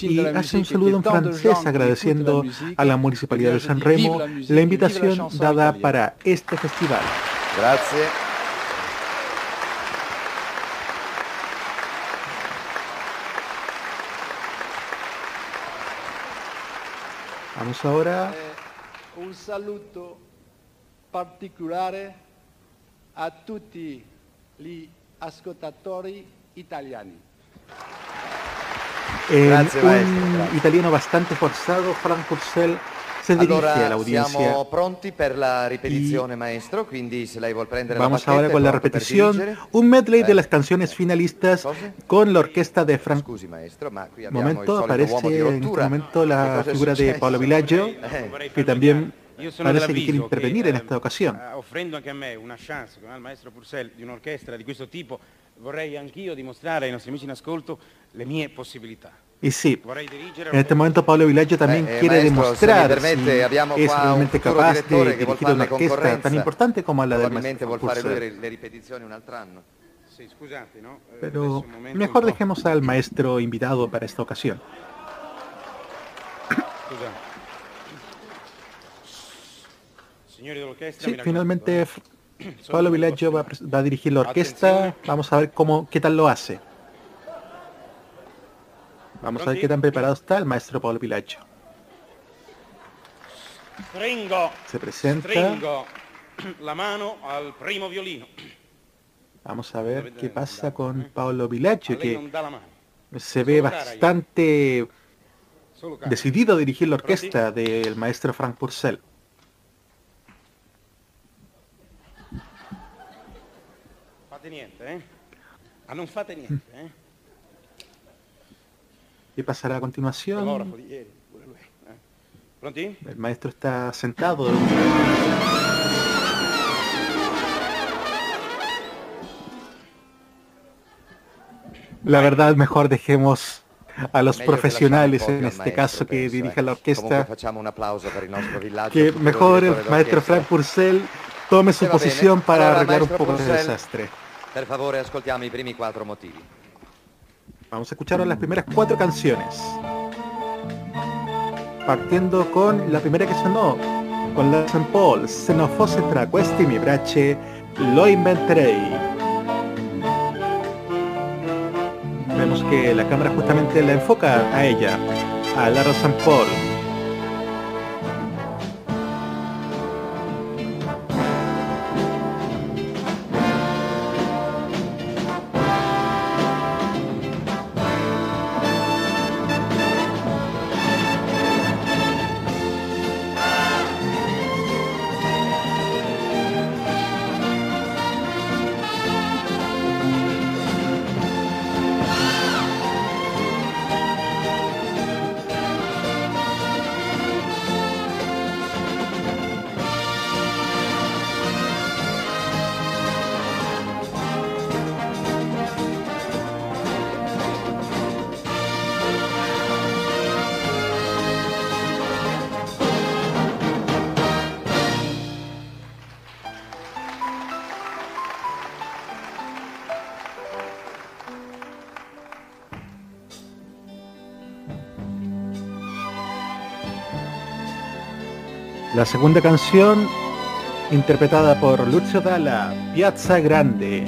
y hace un saludo en francés agradeciendo a la municipalidad de San Remo la invitación dada para este festival. Gracias. Vamos ahora. Eh, un saludo particolare a tutti gli ascoltatori italiani. En Grazie, un italiano bastante forzado, Frank Purcell se dirige allora, a la audiencia. Siamo pronti per la ripetizione, maestro, quindi se lei vuol prendere Vamos la ahora con la repetición, un medley de las canciones finalistas con la orquesta de Frank. Scusi, maestro, ma qui momento aparece en este momento la figura de Paolo Villaggio, eh. que también parece que quiere intervenir en esta ocasión. Eh, offrendo anche a me una chance con il maestro Purcell di un'orchestra di questo tipo, vorrei anch'io dimostrare ai nostri amici in ascolto le mie possibilità. Y sí, en este momento Pablo Villaggio también eh, eh, quiere maestro, demostrar permette, si es realmente capaz de dirigir una orquesta tan importante como la del maestro Purcell. lui le ripetizioni un altro anno. Sì, scusate, no? Eh, Pero mejor dejemos al maestro invitado para esta ocasión. Sí, finalmente eh. Pablo Villaggio va, va a dirigir la orquesta. Vamos a ver cómo, qué tal lo hace. Vamos a ver qué tan preparado está el maestro Pablo Villaggio. Se presenta. la mano al primo violino. Vamos a ver qué pasa con Pablo Villaggio, que se ve bastante decidido a dirigir la orquesta del maestro Frank Purcell. Fate niente, eh? Ah, non fate niente, eh? ¿Qué pasará a continuación? Fotografo di ieri, pure lui. eh. Pronti? El maestro está sentado. La verdad, mejor dejemos a los profesionales en este caso que dirigen la eh. Comunque orquesta, que mejor el maestro. Frank Purcell tome su posición para arreglar un poco Purcell, desastre. Per favore ascoltiamo i primi quattro motivi. Vamos a escuchar las primeras cuatro canciones. Partiendo con la primera que sonó, con la St. Paul, Se non fosse tra questi mi bracci, lo inventerei. Vemos que la cámara justamente la enfoca a ella, a Lara St. Paul. La segunda canción, interpretada por Lucio Dalla, Piazza Grande.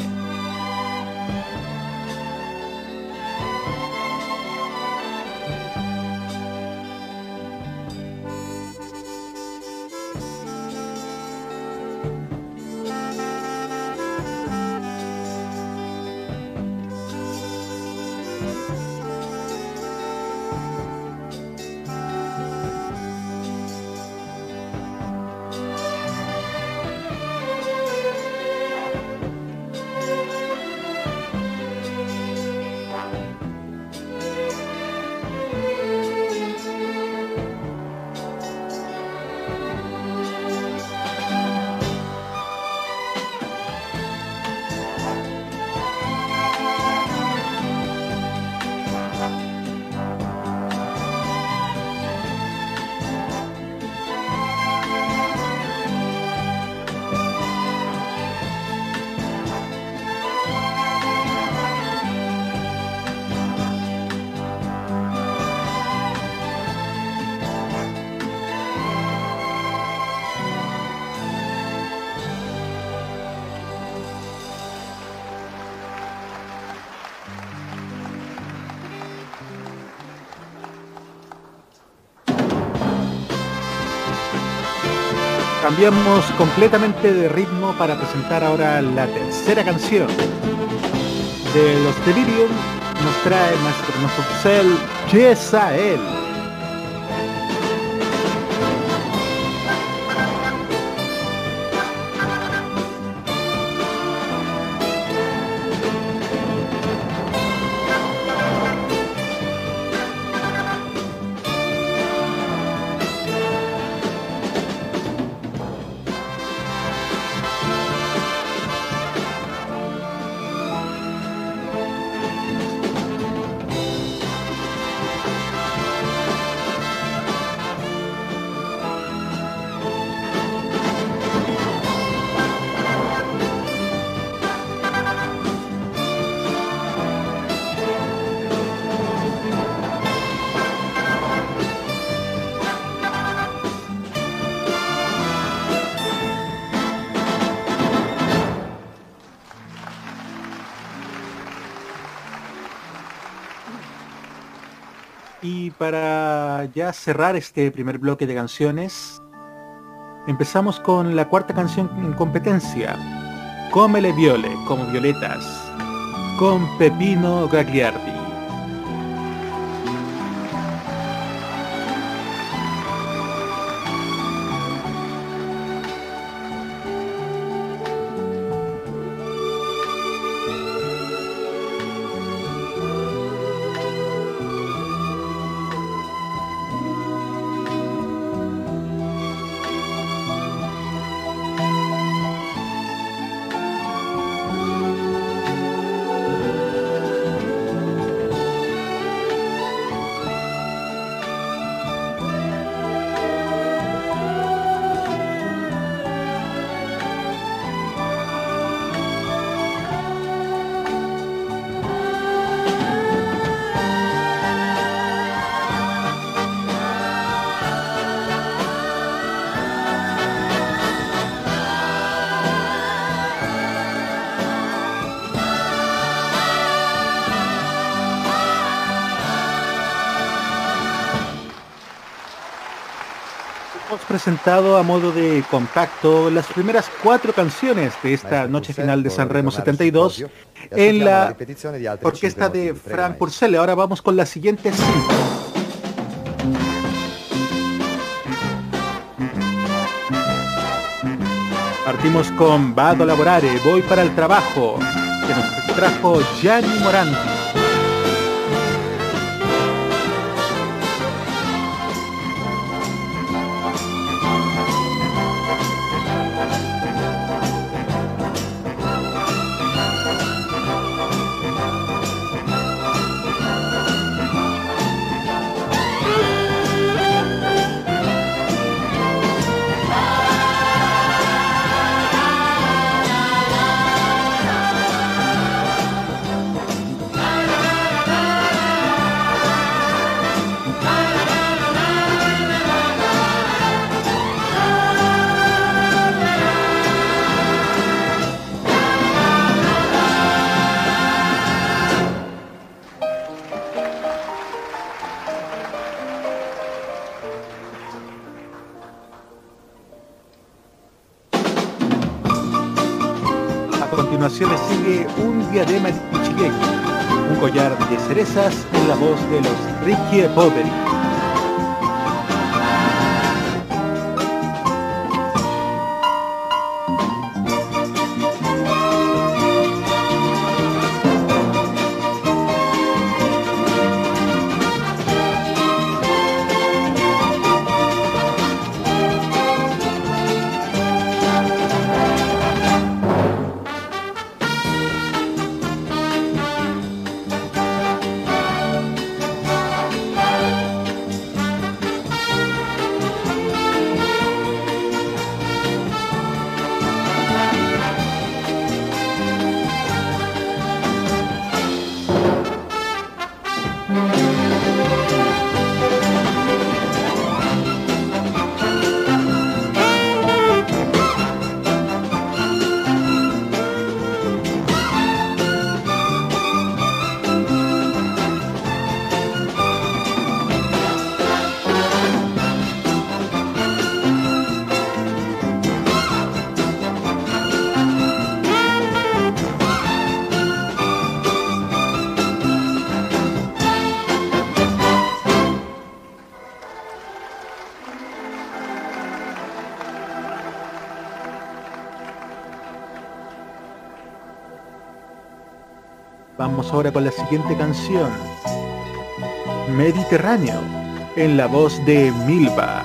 Cambiamos completamente de ritmo para presentar ahora la tercera canción de los Delirium. Nos trae nuestro, nuestro cel. Para ya cerrar este primer bloque de canciones, empezamos con la cuarta canción en competencia, Come le viole, como violetas, con Pepino Gagliardi. Presentado a modo de compacto las primeras cuatro canciones de esta noche final de San Remo 72 en la orquesta de Frank Purcell. Ahora vamos con la siguiente cinta. Partimos con Vado Lavorare, Voy para el Trabajo, que nos trajo Gianni Moranti. Los Ricky Ahora con la siguiente canción, Mediterráneo, en la voz de Milva.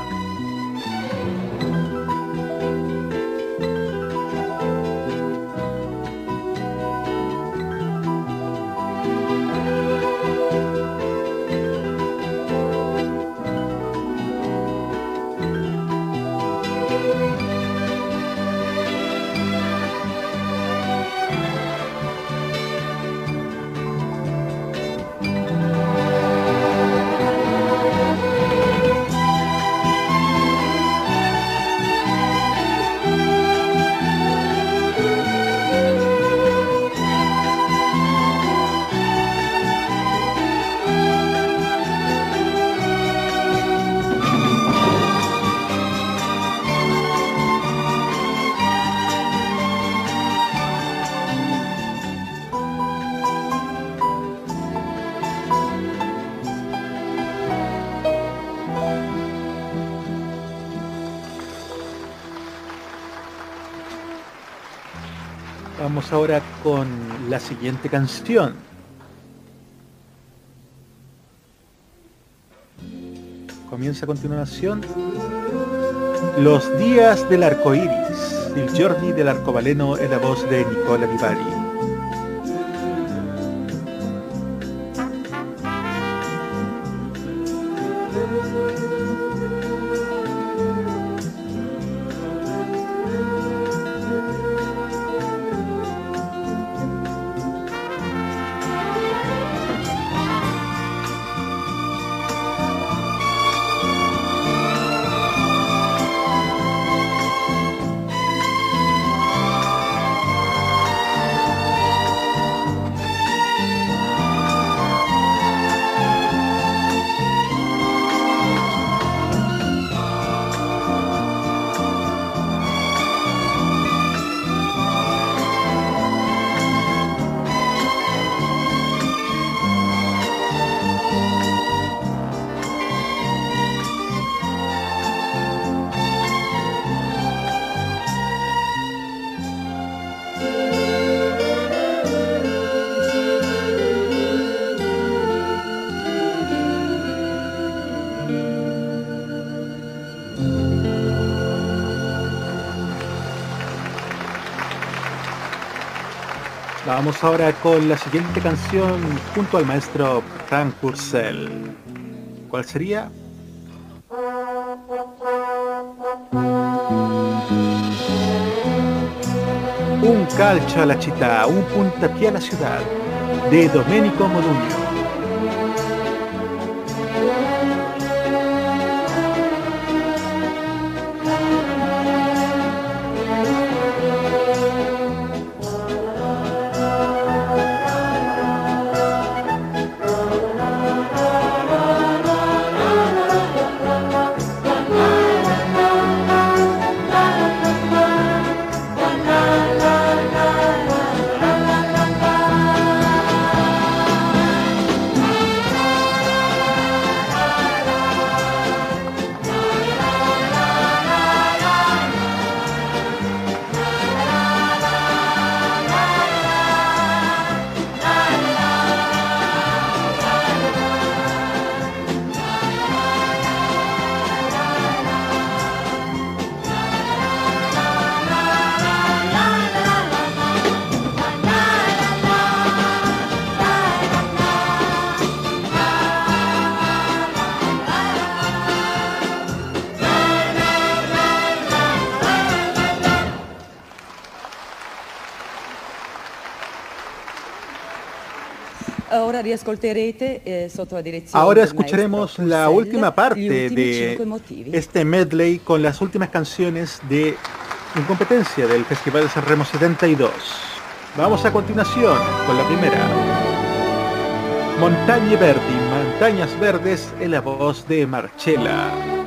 Siguiente canción. Comienza a continuación Los días del arco iris, el journey del arcobaleno en la voz de Nicola Vivari. Vamos ahora con la siguiente canción junto al maestro Frank Purcell. ¿Cuál sería? Un calcio a la città, un puntapié a la ciudad, de Domenico Modugno. Ahora escucharemos la última parte de este medley con las últimas canciones de incompetencia del Festival de San Remo 72. Vamos a continuación con la primera. Montaña Verdi, Montañas Verdes en la voz de Marcella.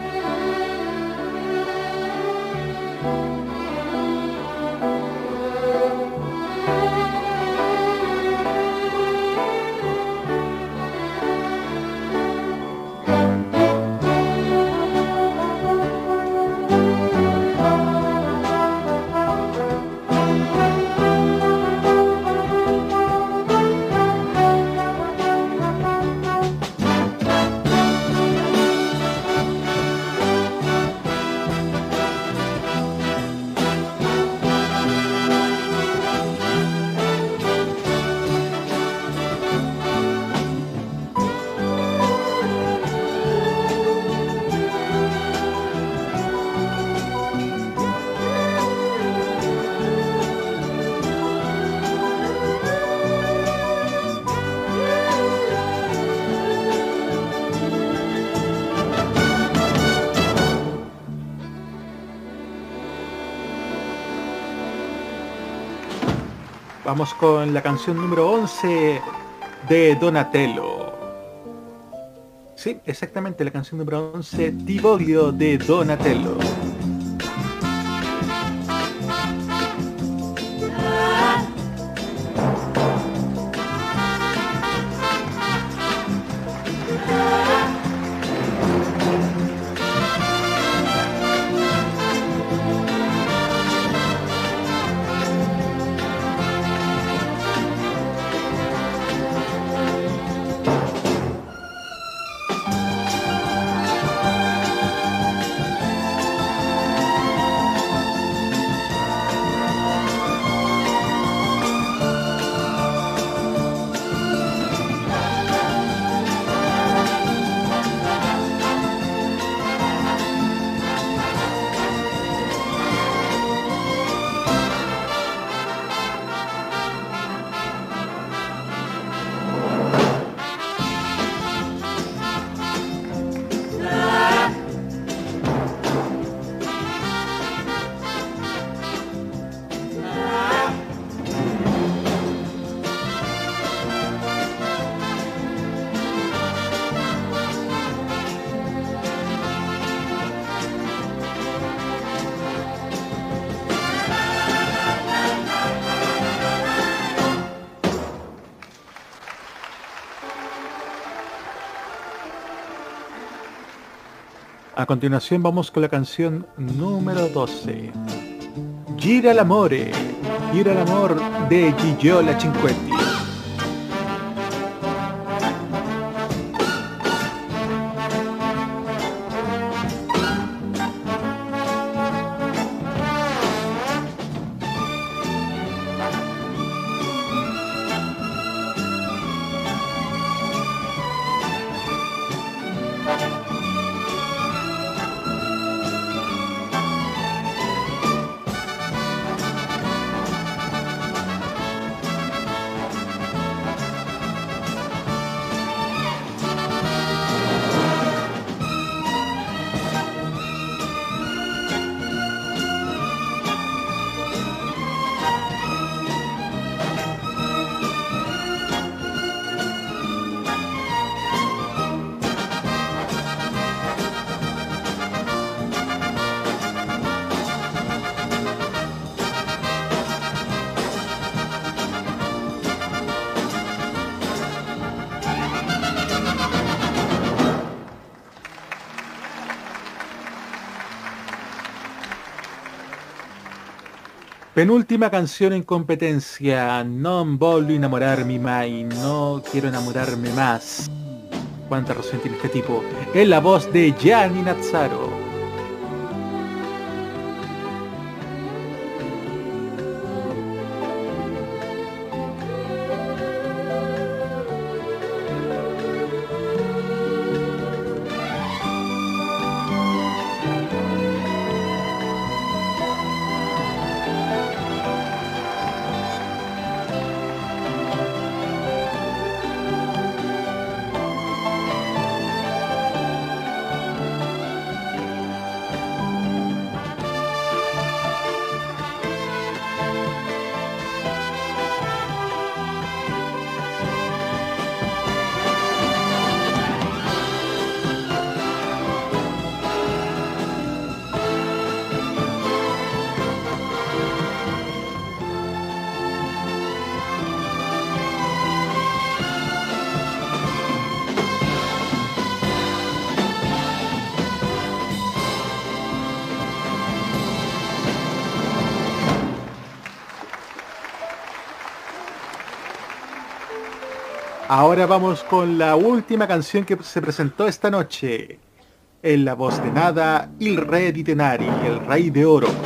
Vamos con la canción número 11 de Donatello. Sí, exactamente, la canción número 11, Tibolio de Donatello. A continuación vamos con la canción número 12. Gira l'amore, gira l'amor de Gigiola Cinquetti. Penúltima canción en competencia, Non voglio enamorarmi mai, no quiero enamorarme más. Cuánta razón tiene este tipo. Es la voz de Gianni Nazzaro. Ahora vamos con la última canción que se presentó esta noche. En la voz de nada, Il Re di Tenari, el Rey de Oros.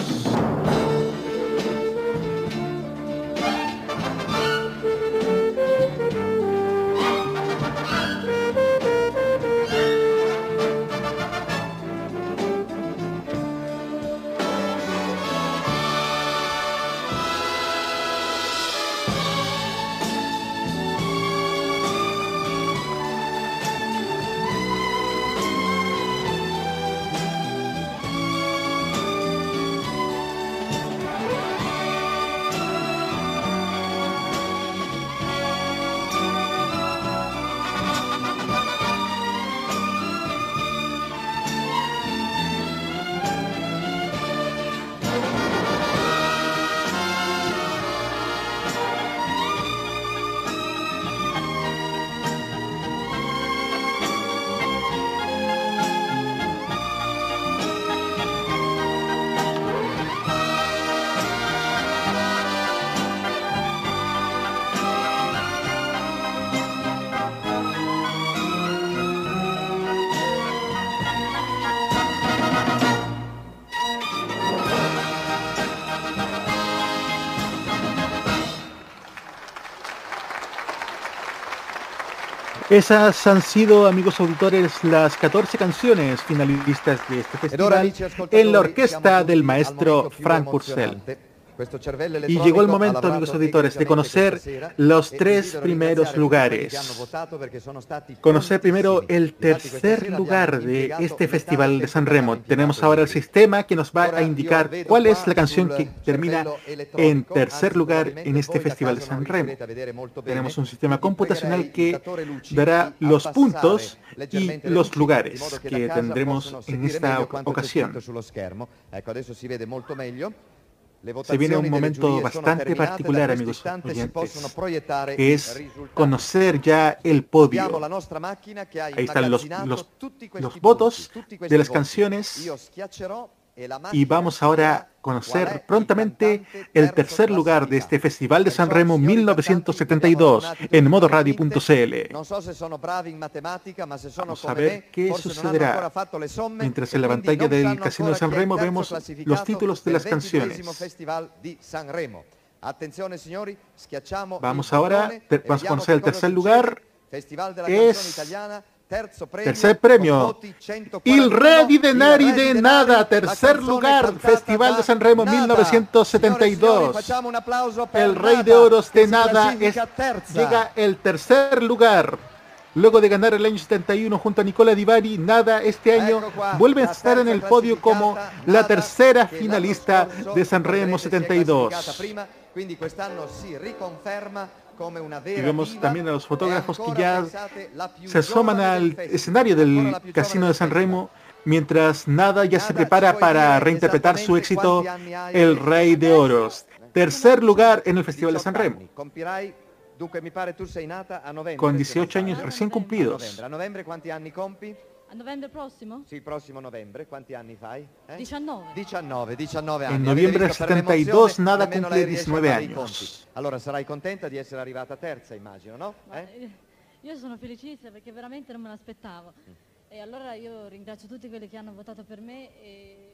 Esas han sido, amigos auditores, las 14 canciones finalistas de este festival en la orquesta del maestro Frank Purcell. Y llegó el momento, amigos auditores, de conocer los tres primeros lugares. Conocer primero el tercer lugar de este Festival de San Remo. Tenemos ahora el sistema que nos va a indicar cuál es la canción que termina en tercer lugar en este Festival de San Remo. Tenemos un sistema computacional que dará los puntos y los lugares que tendremos en esta ocasión. Se viene un momento bastante particular, amigos oyentes, que es conocer ya el podio. Ahí están los, los, los votos de las canciones y vamos ahora a conocer prontamente el tercer lugar de este Festival de San Remo 1972 en modoradio.cl. Vamos a ver qué sucederá. Mientras en la pantalla del Casino de San Remo vemos los títulos de las canciones. Vamos ahora, vamos a conocer el tercer lugar. Es Tercer premio. Il Re di Denari de Nada, tercer lugar, Festival de San Remo 1972. El Rey de Oros de Nada llega el tercer lugar. Luego de ganar el año 71 junto a Nicola Di Bari, Nada este año vuelve a estar en el podio como la tercera finalista de San Remo 72. Y vemos también a los fotógrafos que ya se asoman al escenario del Casino de San Remo mientras Nada ya se prepara para reinterpretar su éxito El Rey de Oros. Tercer lugar en el Festival de San Remo. Con 18 años recién cumplidos. Novembre prossimo? Sì, prossimo novembre. Quanti anni fai? Eh? 19. 19, 19 anni. En noviembre del 72 nada cumple 19 años. Allora sarai contenta di essere arrivata terza, immagino, no? Eh? Io sono felicissima perché veramente non me l'aspettavo. Mm. E allora io ringrazio tutti quelli che hanno votato per me e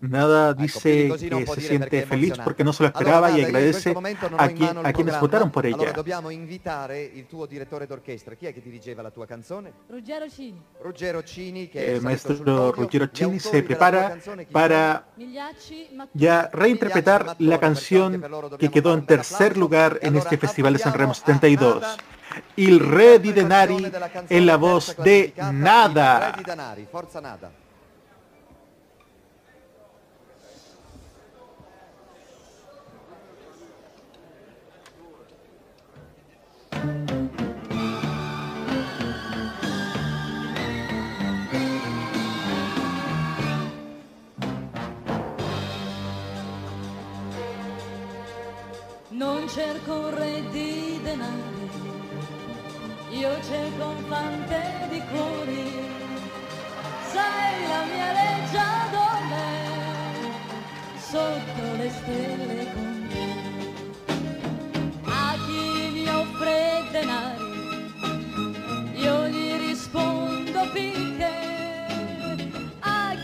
Nada dice que se siente feliz porque no se lo esperaba y agradece a, quien, a quienes votaron por ella. dobbiamo invitare il tuo direttore d'orchestra. Chi è che dirigeva la tua canzone? Ruggero Cini. Ruggero Cini, che el maestro Ruggero Cini se prepara para ya reinterpretar la canción que quedó en tercer lugar en este Festival de San Remo 72. Il Re di Denari en la voz de Nada. Non cerco un re di denari, io cerco un fante di cuori, sai la mia legge dove sotto le stelle con me. A chi mi offre denari, io gli rispondo finché, a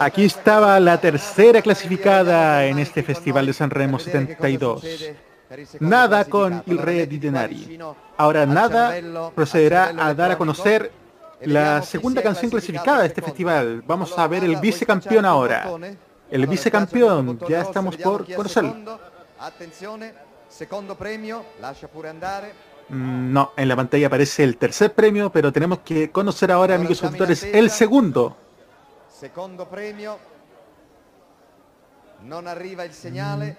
Aquí estaba la tercera clasificada en este Festival de San Remo 72. Nada con el Re di Denari. Ahora Nada procederá a dar a conocer la segunda canción clasificada de este festival. Vamos a ver el vicecampeón ahora. El vicecampeón, ya estamos por conocerlo. Mm, no, en la pantalla aparece el tercer premio, pero tenemos que conocer ahora, amigos auditores, el segundo. Secondo premio. Non arriva il señale.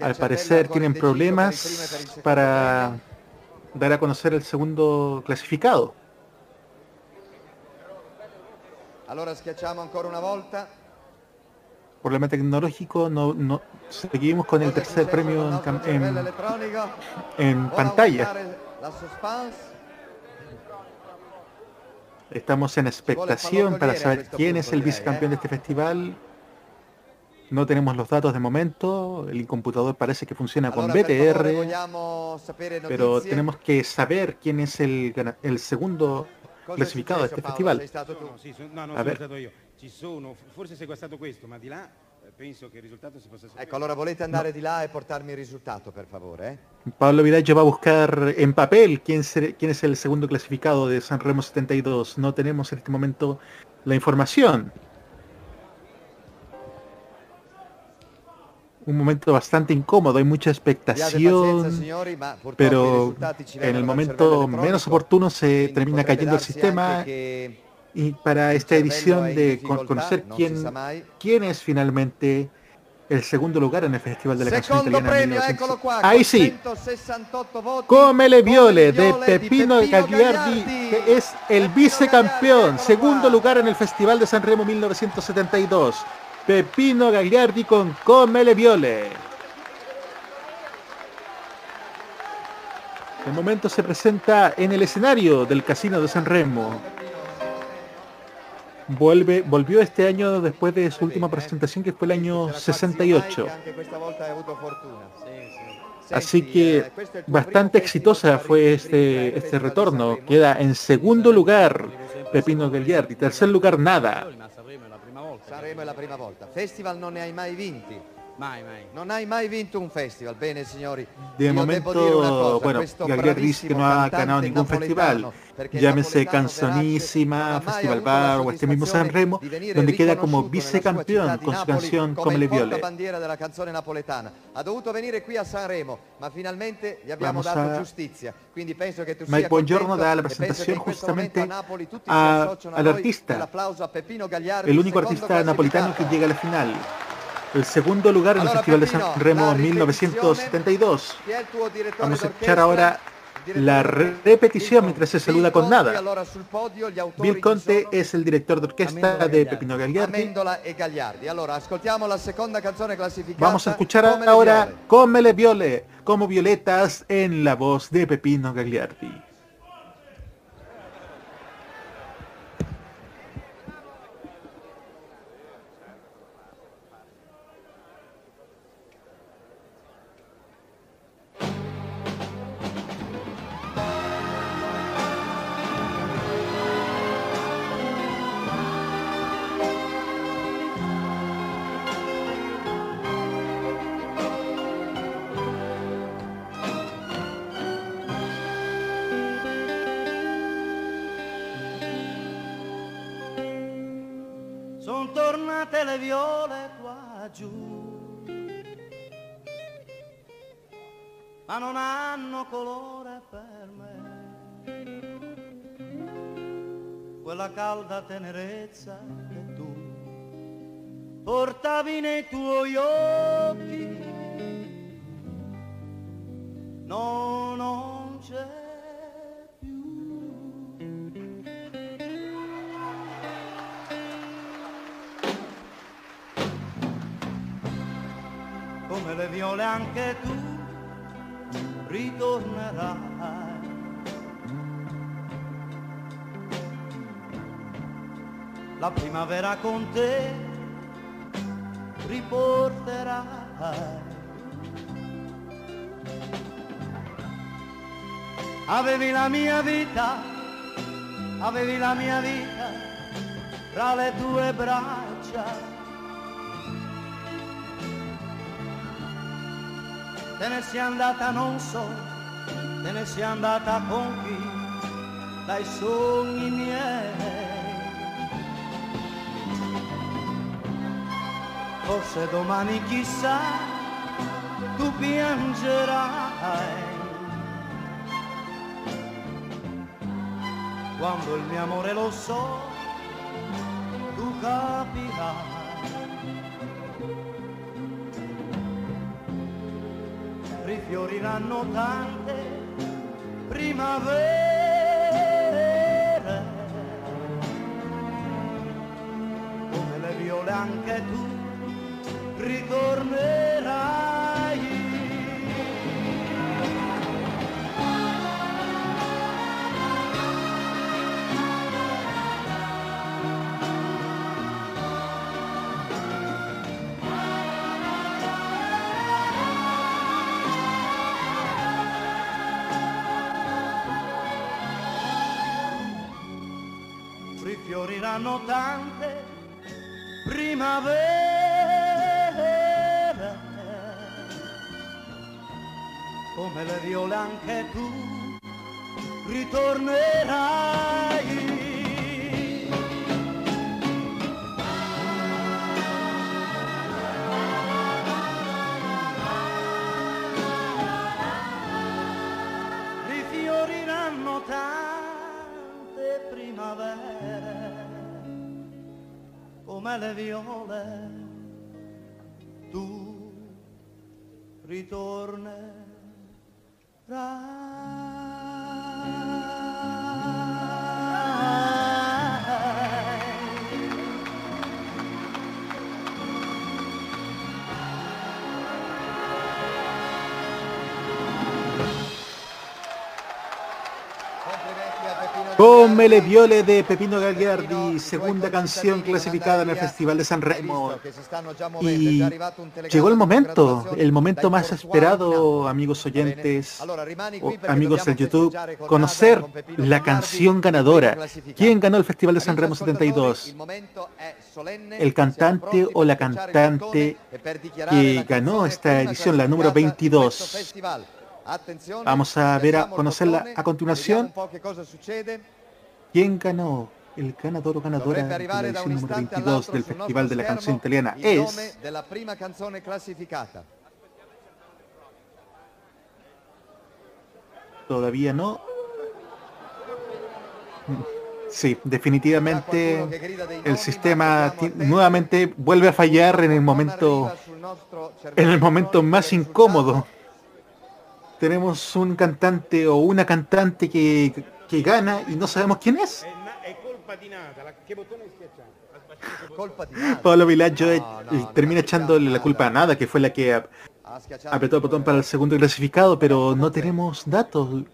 Al parecer tienen problemas para dar a conocer el segundo clasificado. Allora schiacciamo ancora una volta. Problema tecnológico, no, no seguimos con el tercer premio en, en, en pantalla. Estamos en expectación para saber quién es el vicecampeón de este festival. No tenemos los datos de momento, el computador parece que funciona con BTR, pero tenemos que saber quién es el, el segundo clasificado de este festival. A ver. Ci sono, forse sei stato questo, ma di là penso che il risultato si possa sapere. Ecco, allora volete andare no. di là e portarmi il risultato, per favore, eh? Pablo Vidal va a buscar en papel quién, ser, quién es el segundo clasificado de San Remo 72. No tenemos en este momento la información. un momento bastante incómodo, hay mucha expectación, pero en el momento menos oportuno se termina cayendo el sistema y para esta edición de conocer quién, quién es finalmente el segundo lugar en el Festival de la Canción Italiana. Ahí sí. Come le viole de Pepino Gagliardi, que es el vicecampeón, segundo lugar en el Festival de San Remo 1972. Pepino Gagliardi con Come le viole. El momento se presenta en el escenario del Casino de San Remo vuelve, volvió este año después de su última presentación que fue el año 68. Así que bastante exitosa fue este, este retorno. Queda en segundo lugar Pepino Gagliardi, tercer lugar nada. Mai, mai. Non hai mai vinto un festival, bene signori. De momento, cosa, bueno, dice que no ha ganado ningún festival. Llámese Canzonísima, Festival Bar o este mismo Sanremo, donde queda como vicecampeón con su canción Come le viole. bandiera della canzone napoletana. Ha dovuto venire qui a Sanremo, ma finalmente gli abbiamo Vamos dato a... giustizia. Quindi penso che tu Mike Buongiorno da la presentación justamente a, al artista, el único artista napolitano que llega a la final el segundo lugar en el Festival de San Remo 1972. Vamos a escuchar ahora la repetición mientras se saluda con nada. Bill Conte es el director de orquesta de Pepino Gagliardi. Vamos a escuchar ahora Come le viole, como violetas en la voz de Pepino Gagliardi. Ma non hanno colore per me. Quella calda tenerezza che tu portavi nei tuoi occhi, le viole anche tu ritornerai. La primavera con te riporterai. Avevi la mia vita, avevi la mia vita tra le tue braccia te ne sia andata non so, te ne sia andata con chi, dai sogni miei. Forse domani chissà, tu piangerai. Quando il mio amore lo so, tu capirai. Rifioriranno tante primavere. Come le viole anche tu ritornerai. anotar. Come le viole tu Come le viole de Pepino Gagliardi, segunda canción clasificada en el Festival de San Remo. Y llegó el momento, el momento más esperado, amigos oyentes, amigos del YouTube, conocer la canción ganadora. ¿Quién ganó el Festival de San Remo 72? El cantante o la cantante que ganó esta edición, la número 22. Vamos a ver a conocerla a continuación. ¿Quién ganó? El ganador o ganadora de la edición número 22 del Festival de la Canción Italiana. es... Todavía no. Sí, definitivamente el sistema nuevamente vuelve a fallar en el momento en el momento más incómodo. Tenemos un cantante o una cantante que, que gana y no sabemos quién es. Pablo Villaggio termina echándole la culpa a nada, que fue la que apretó el botón para el segundo clasificado, pero no tenemos datos.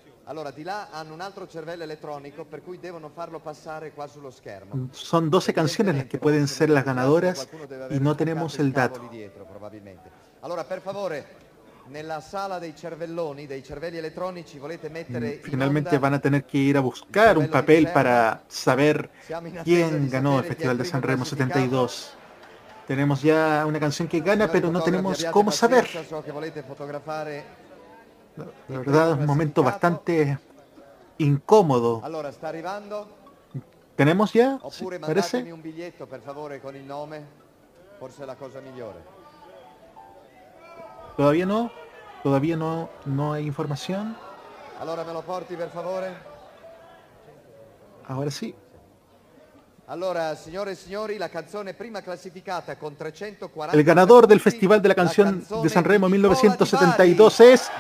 Son 12 canciones las que pueden ser las ganadoras y no tenemos el dato. Finalmente van a tener que ir a buscar un papel para saber quién ganó el Festival de San Remo 72. Tenemos ya una canción que gana, pero no tenemos cómo saber. La verdad es un momento bastante incómodo. ¿Tenemos ya? ¿Parece? ¿Todavía no? ¿Todavía no, no hay información? Allora me lo porti per favore? Ahora sí. Allora, signore e signori, la canzone prima clasificata con 340 El ganador del Festival de la Canción de San Remo 1972 es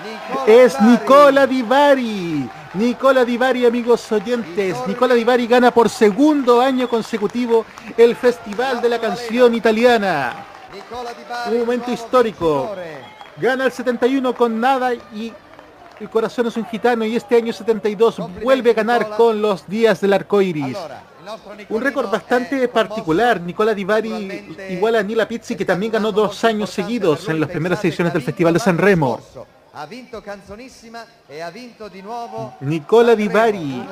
es Nicola Di Bari. Nicola Di Bari, amigos oyentes. Nicola Di Bari gana por segundo año consecutivo el Festival de la Canción Italiana. Un momento histórico. Gana el 71 con nada y el corazón es un gitano y este año 72 vuelve a ganar con los días del arco iris. Un récord bastante particular. Nicola Di Bari igual a Nila Pizzi que también ganó dos años seguidos en las primeras ediciones del Festival de San Remo. Ha vinto Canzonissima e ha vinto di nuovo Nicola Di Bari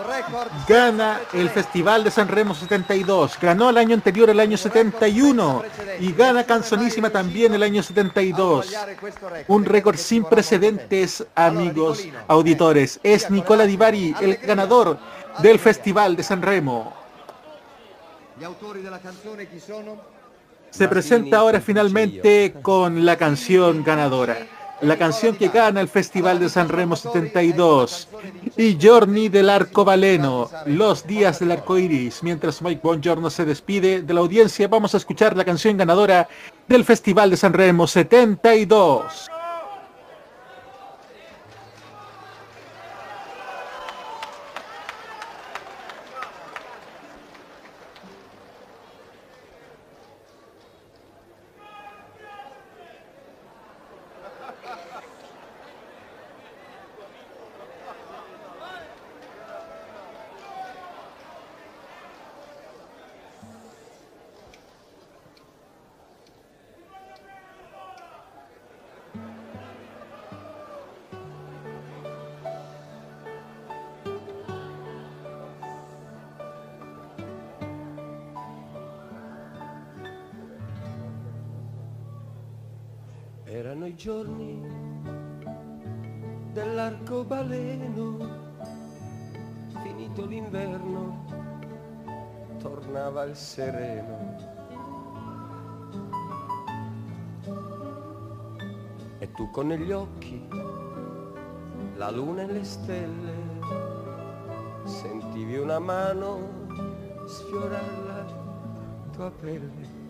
gana el Festival de San Remo 72, ganó el año anterior el año 71 y gana Canzonissima también el año 72. Un récord sin precedentes, amigos auditores. Es Nicola Di Bari el ganador del Festival de San Remo. Se presenta ahora finalmente con la canción ganadora la canción que gana el Festival de San Remo 72 y Journey del Arco Valeno, Los Días del Arco Iris. Mientras Mike Bongiorno se despide de la audiencia, vamos a escuchar la canción ganadora del Festival de San Remo 72. Giorni dell'arcobaleno, finito l'inverno, tornava il sereno. E tu con negli occhi la luna e le stelle, sentivi una mano sfiorare la tua pelle.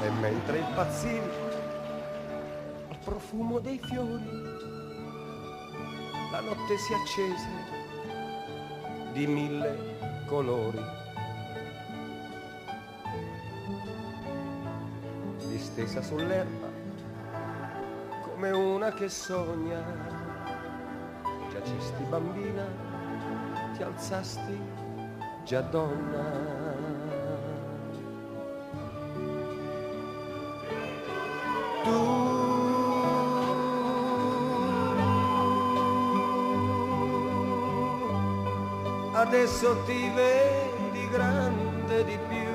E mentre impazzivi al profumo dei fiori, la notte si accese di mille colori. Distesa sull'erba come una che sogna, giacisti bambina, ti alzasti già donna. Adesso ti vedi grande di più,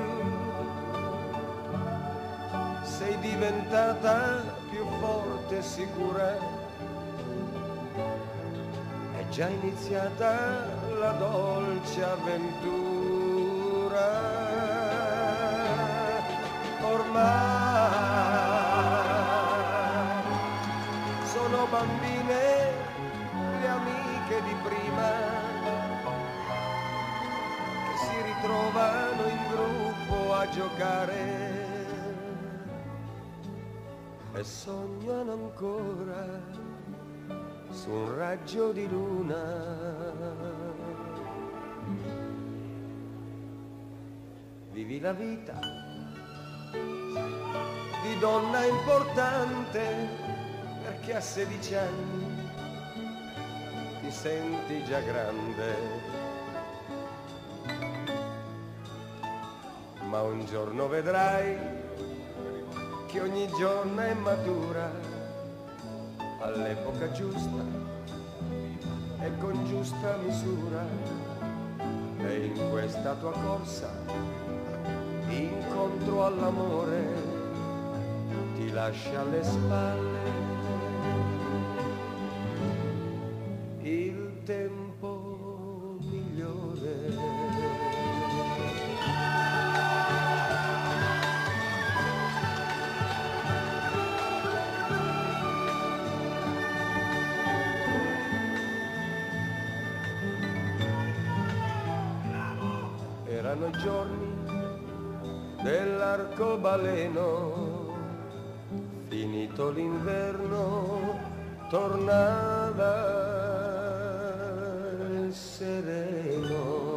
sei diventata più forte e sicura, è già iniziata la dolce avventura. Ormai bambine le amiche di prima trovano in gruppo a giocare e sognano ancora su un raggio di luna. Vivi la vita di donna importante a 16 anni ti senti già grande. Ma un giorno vedrai che ogni giorno è matura all'epoca giusta e con giusta misura. E in questa tua corsa incontro all'amore ti lascia alle spalle arcobaleno, finito l'inverno, tornava sereno.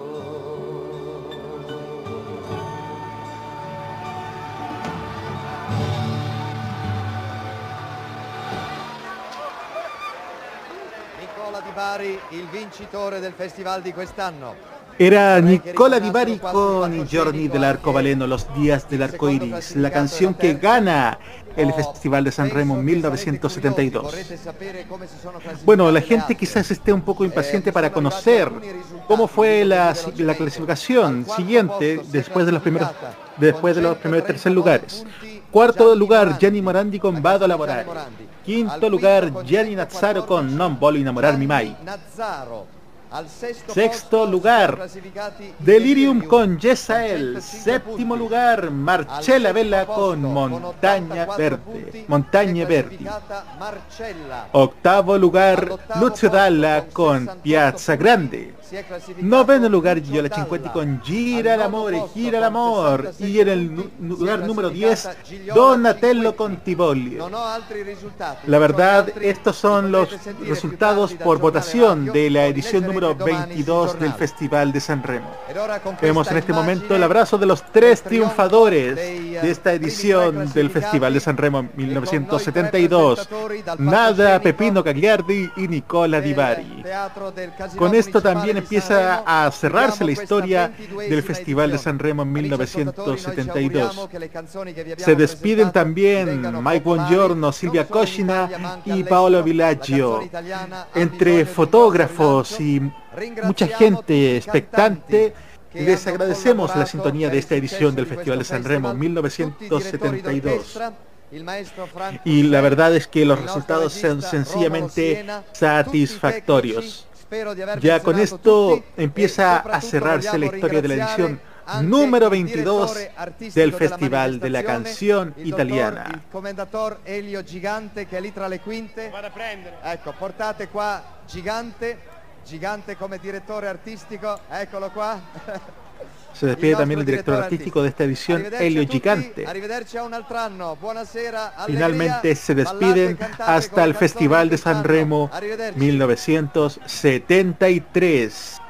Nicola Di Bari, il vincitore del festival di quest'anno. Era Nicola Di Bari con giorni del arcobaleno, los días del arco iris, la canción que gana el Festival de San Remo 1972. Bueno, la gente quizás esté un poco impaciente para conocer cómo fue la, clasificación siguiente después de los primeros después de los primeros tercer lugares. Cuarto lugar, Gianni Morandi con Vado Laboral. Quinto lugar, Gianni Nazzaro con Non Voglio Innamorarmi Mai. Sexto lugar, Delirium con Yesael. Séptimo lugar, Marcella Vela con Montaña Verde. Montaña Verde. Octavo lugar, Lucio Dalla con Piazza Grande. Noveno lugar Giola Cinquetti con Gira l'amore, gira l'amor. Y en el lugar número 10, Donatello con Tibolio. La verdad, estos son los resultados por votación de la edición número 22 del Festival de San Remo. Vemos en este momento el abrazo de los tres triunfadores de esta edición del Festival de San Remo 1972. Nada Pepino Cagliardi y Nicola Di Bari. Con esto también empieza a cerrarse la historia del Festival de San Remo en 1972. Se despiden también Mike Buongiorno, Silvia Coscina y Paolo Villaggio. Entre fotógrafos y mucha gente expectante, les agradecemos la sintonía de esta edición del Festival de San Remo 1972. y la verdad es que los resultados son sencillamente satisfactorios. Ya con esto empieza a cerrarse la historia de la edición número 22 del Festival de la Canción Italiana. Gigante Gigante, come direttore artistico, eccolo qua. Se despide también el director artístico de esta edición, Elio Gigante. Finalmente se despiden hasta el Festival de San Remo 1973.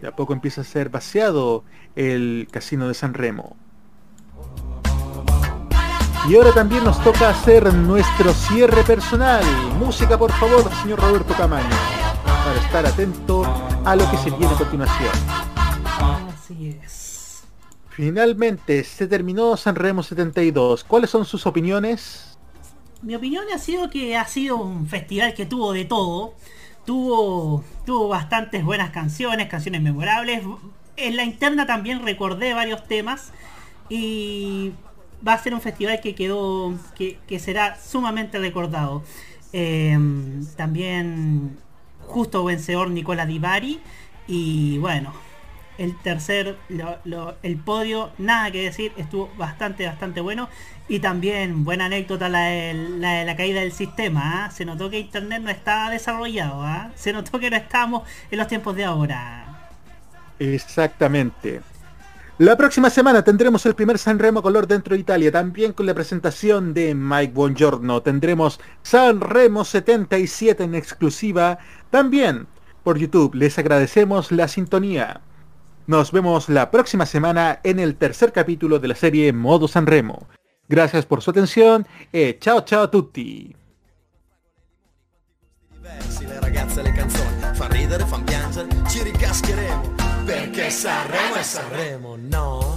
De a poco empieza a ser vaciado el casino de San Remo. Y ahora también nos toca hacer nuestro cierre personal. Música, por favor, señor Roberto Camaño, para estar atento a lo que se viene a continuación. Así es. Finalmente, se terminó San Remo 72. ¿Cuáles son sus opiniones? Mi opinión ha sido que ha sido un festival que tuvo de todo. Tuvo, tuvo bastantes buenas canciones, canciones memorables. En la interna también recordé varios temas. Y va a ser un festival que quedó, que, será sumamente recordado. Em, también justo vencedor Nicola Di Bari y bueno, el tercer, el podio, nada que decir, estuvo bastante, bastante bueno. Y también, buena anécdota la de la, caída del sistema. ¿ah? Se notó que Internet no estaba desarrollado. ¿ah? Se notó que no estábamos en los tiempos de ahora. Exactamente. La próxima semana tendremos el primer Sanremo Color dentro de Italia, también con la presentación de Mike Buongiorno. Tendremos Sanremo 77 en exclusiva, también por YouTube. Les agradecemos la sintonía. Nos vemos la próxima semana en el tercer capítulo de la serie Modo Sanremo. Gracias por su atención y chao ciao a tutti. Sanremo Sanremo, no?